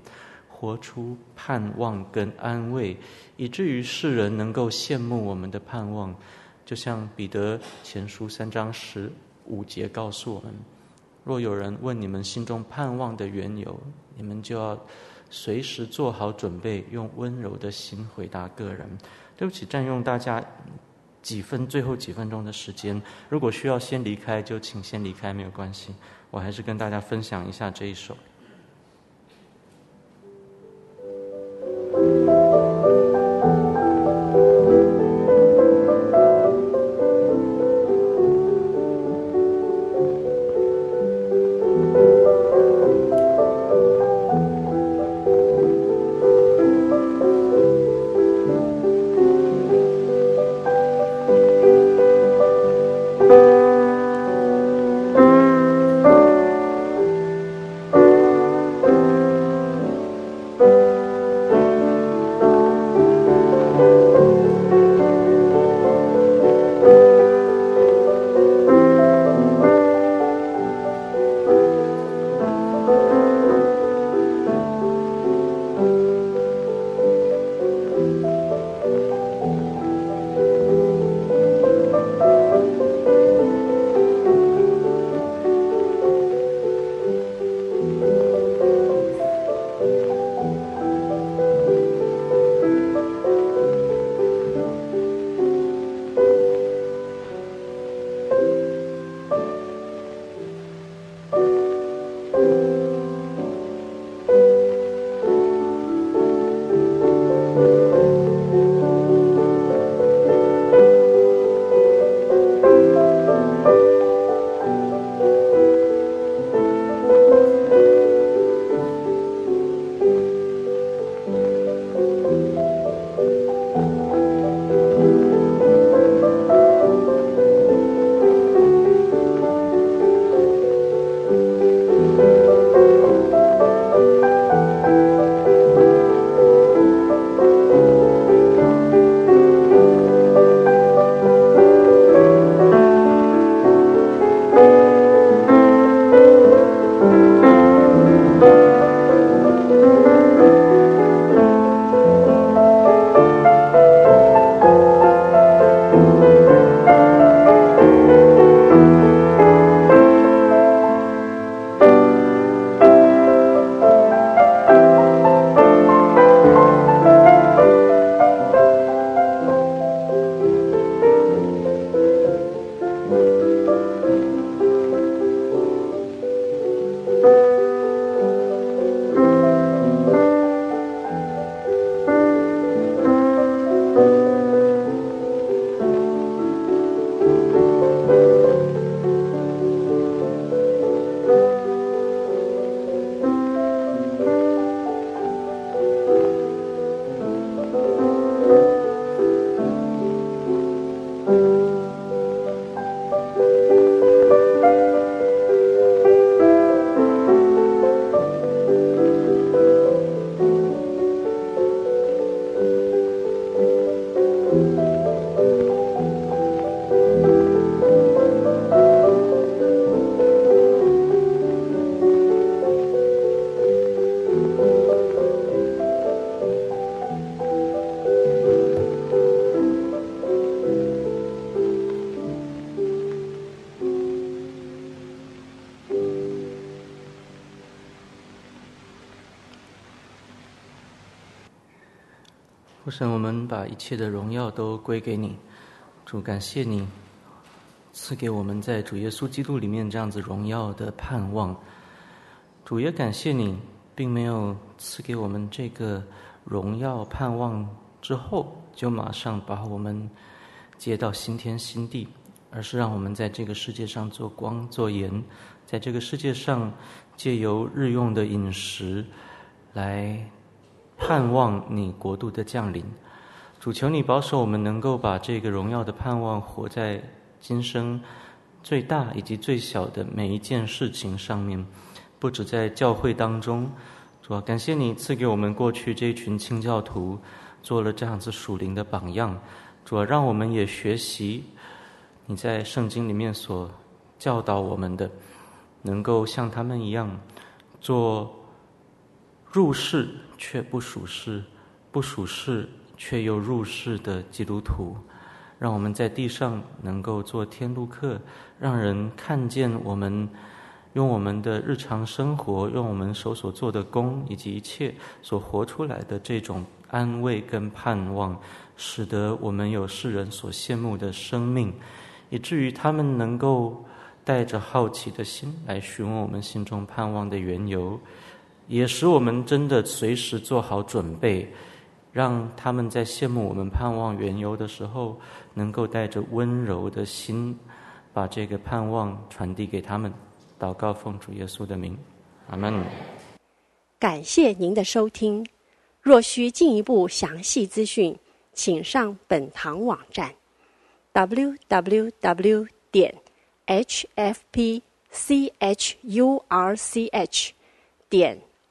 活出盼望跟安慰，以至于世人能够羡慕我们的盼望。就像彼得前书三章十五节告诉我们：若有人问你们心中盼望的缘由，你们就要。随时做好准备，用温柔的心回答个人。对不起，占用大家几分最后几分钟的时间。如果需要先离开，就请先离开，没有关系。我还是跟大家分享一下这一首。神，我们把一切的荣耀都归给你。主，感谢你赐给我们在主耶稣基督里面这样子荣耀的盼望。主也感谢你，并没有赐给我们这个荣耀盼望之后，就马上把我们接到新天新地，而是让我们在这个世界上做光做盐，在这个世界上借由日用的饮食来。盼望你国度的降临，主求你保守我们能够把这个荣耀的盼望活在今生最大以及最小的每一件事情上面，不止在教会当中。主啊，感谢你赐给我们过去这一群清教徒做了这样子属灵的榜样。主啊，让我们也学习你在圣经里面所教导我们的，能够像他们一样做。入世却不属世，不属世却又入世的基督徒，让我们在地上能够做天路客，让人看见我们用我们的日常生活，用我们手所做的工以及一切所活出来的这种安慰跟盼望，使得我们有世人所羡慕的生命，以至于他们能够带着好奇的心来询问我们心中盼望的缘由。也使我们真的随时做好准备，让他们在羡慕我们盼望缘由的时候，能够带着温柔的心，把这个盼望传递给他们。祷告奉主耶稣的名，阿门。感谢您的收听。若需进一步详细资讯，请上本堂网站：www 点 hfpchurch 点。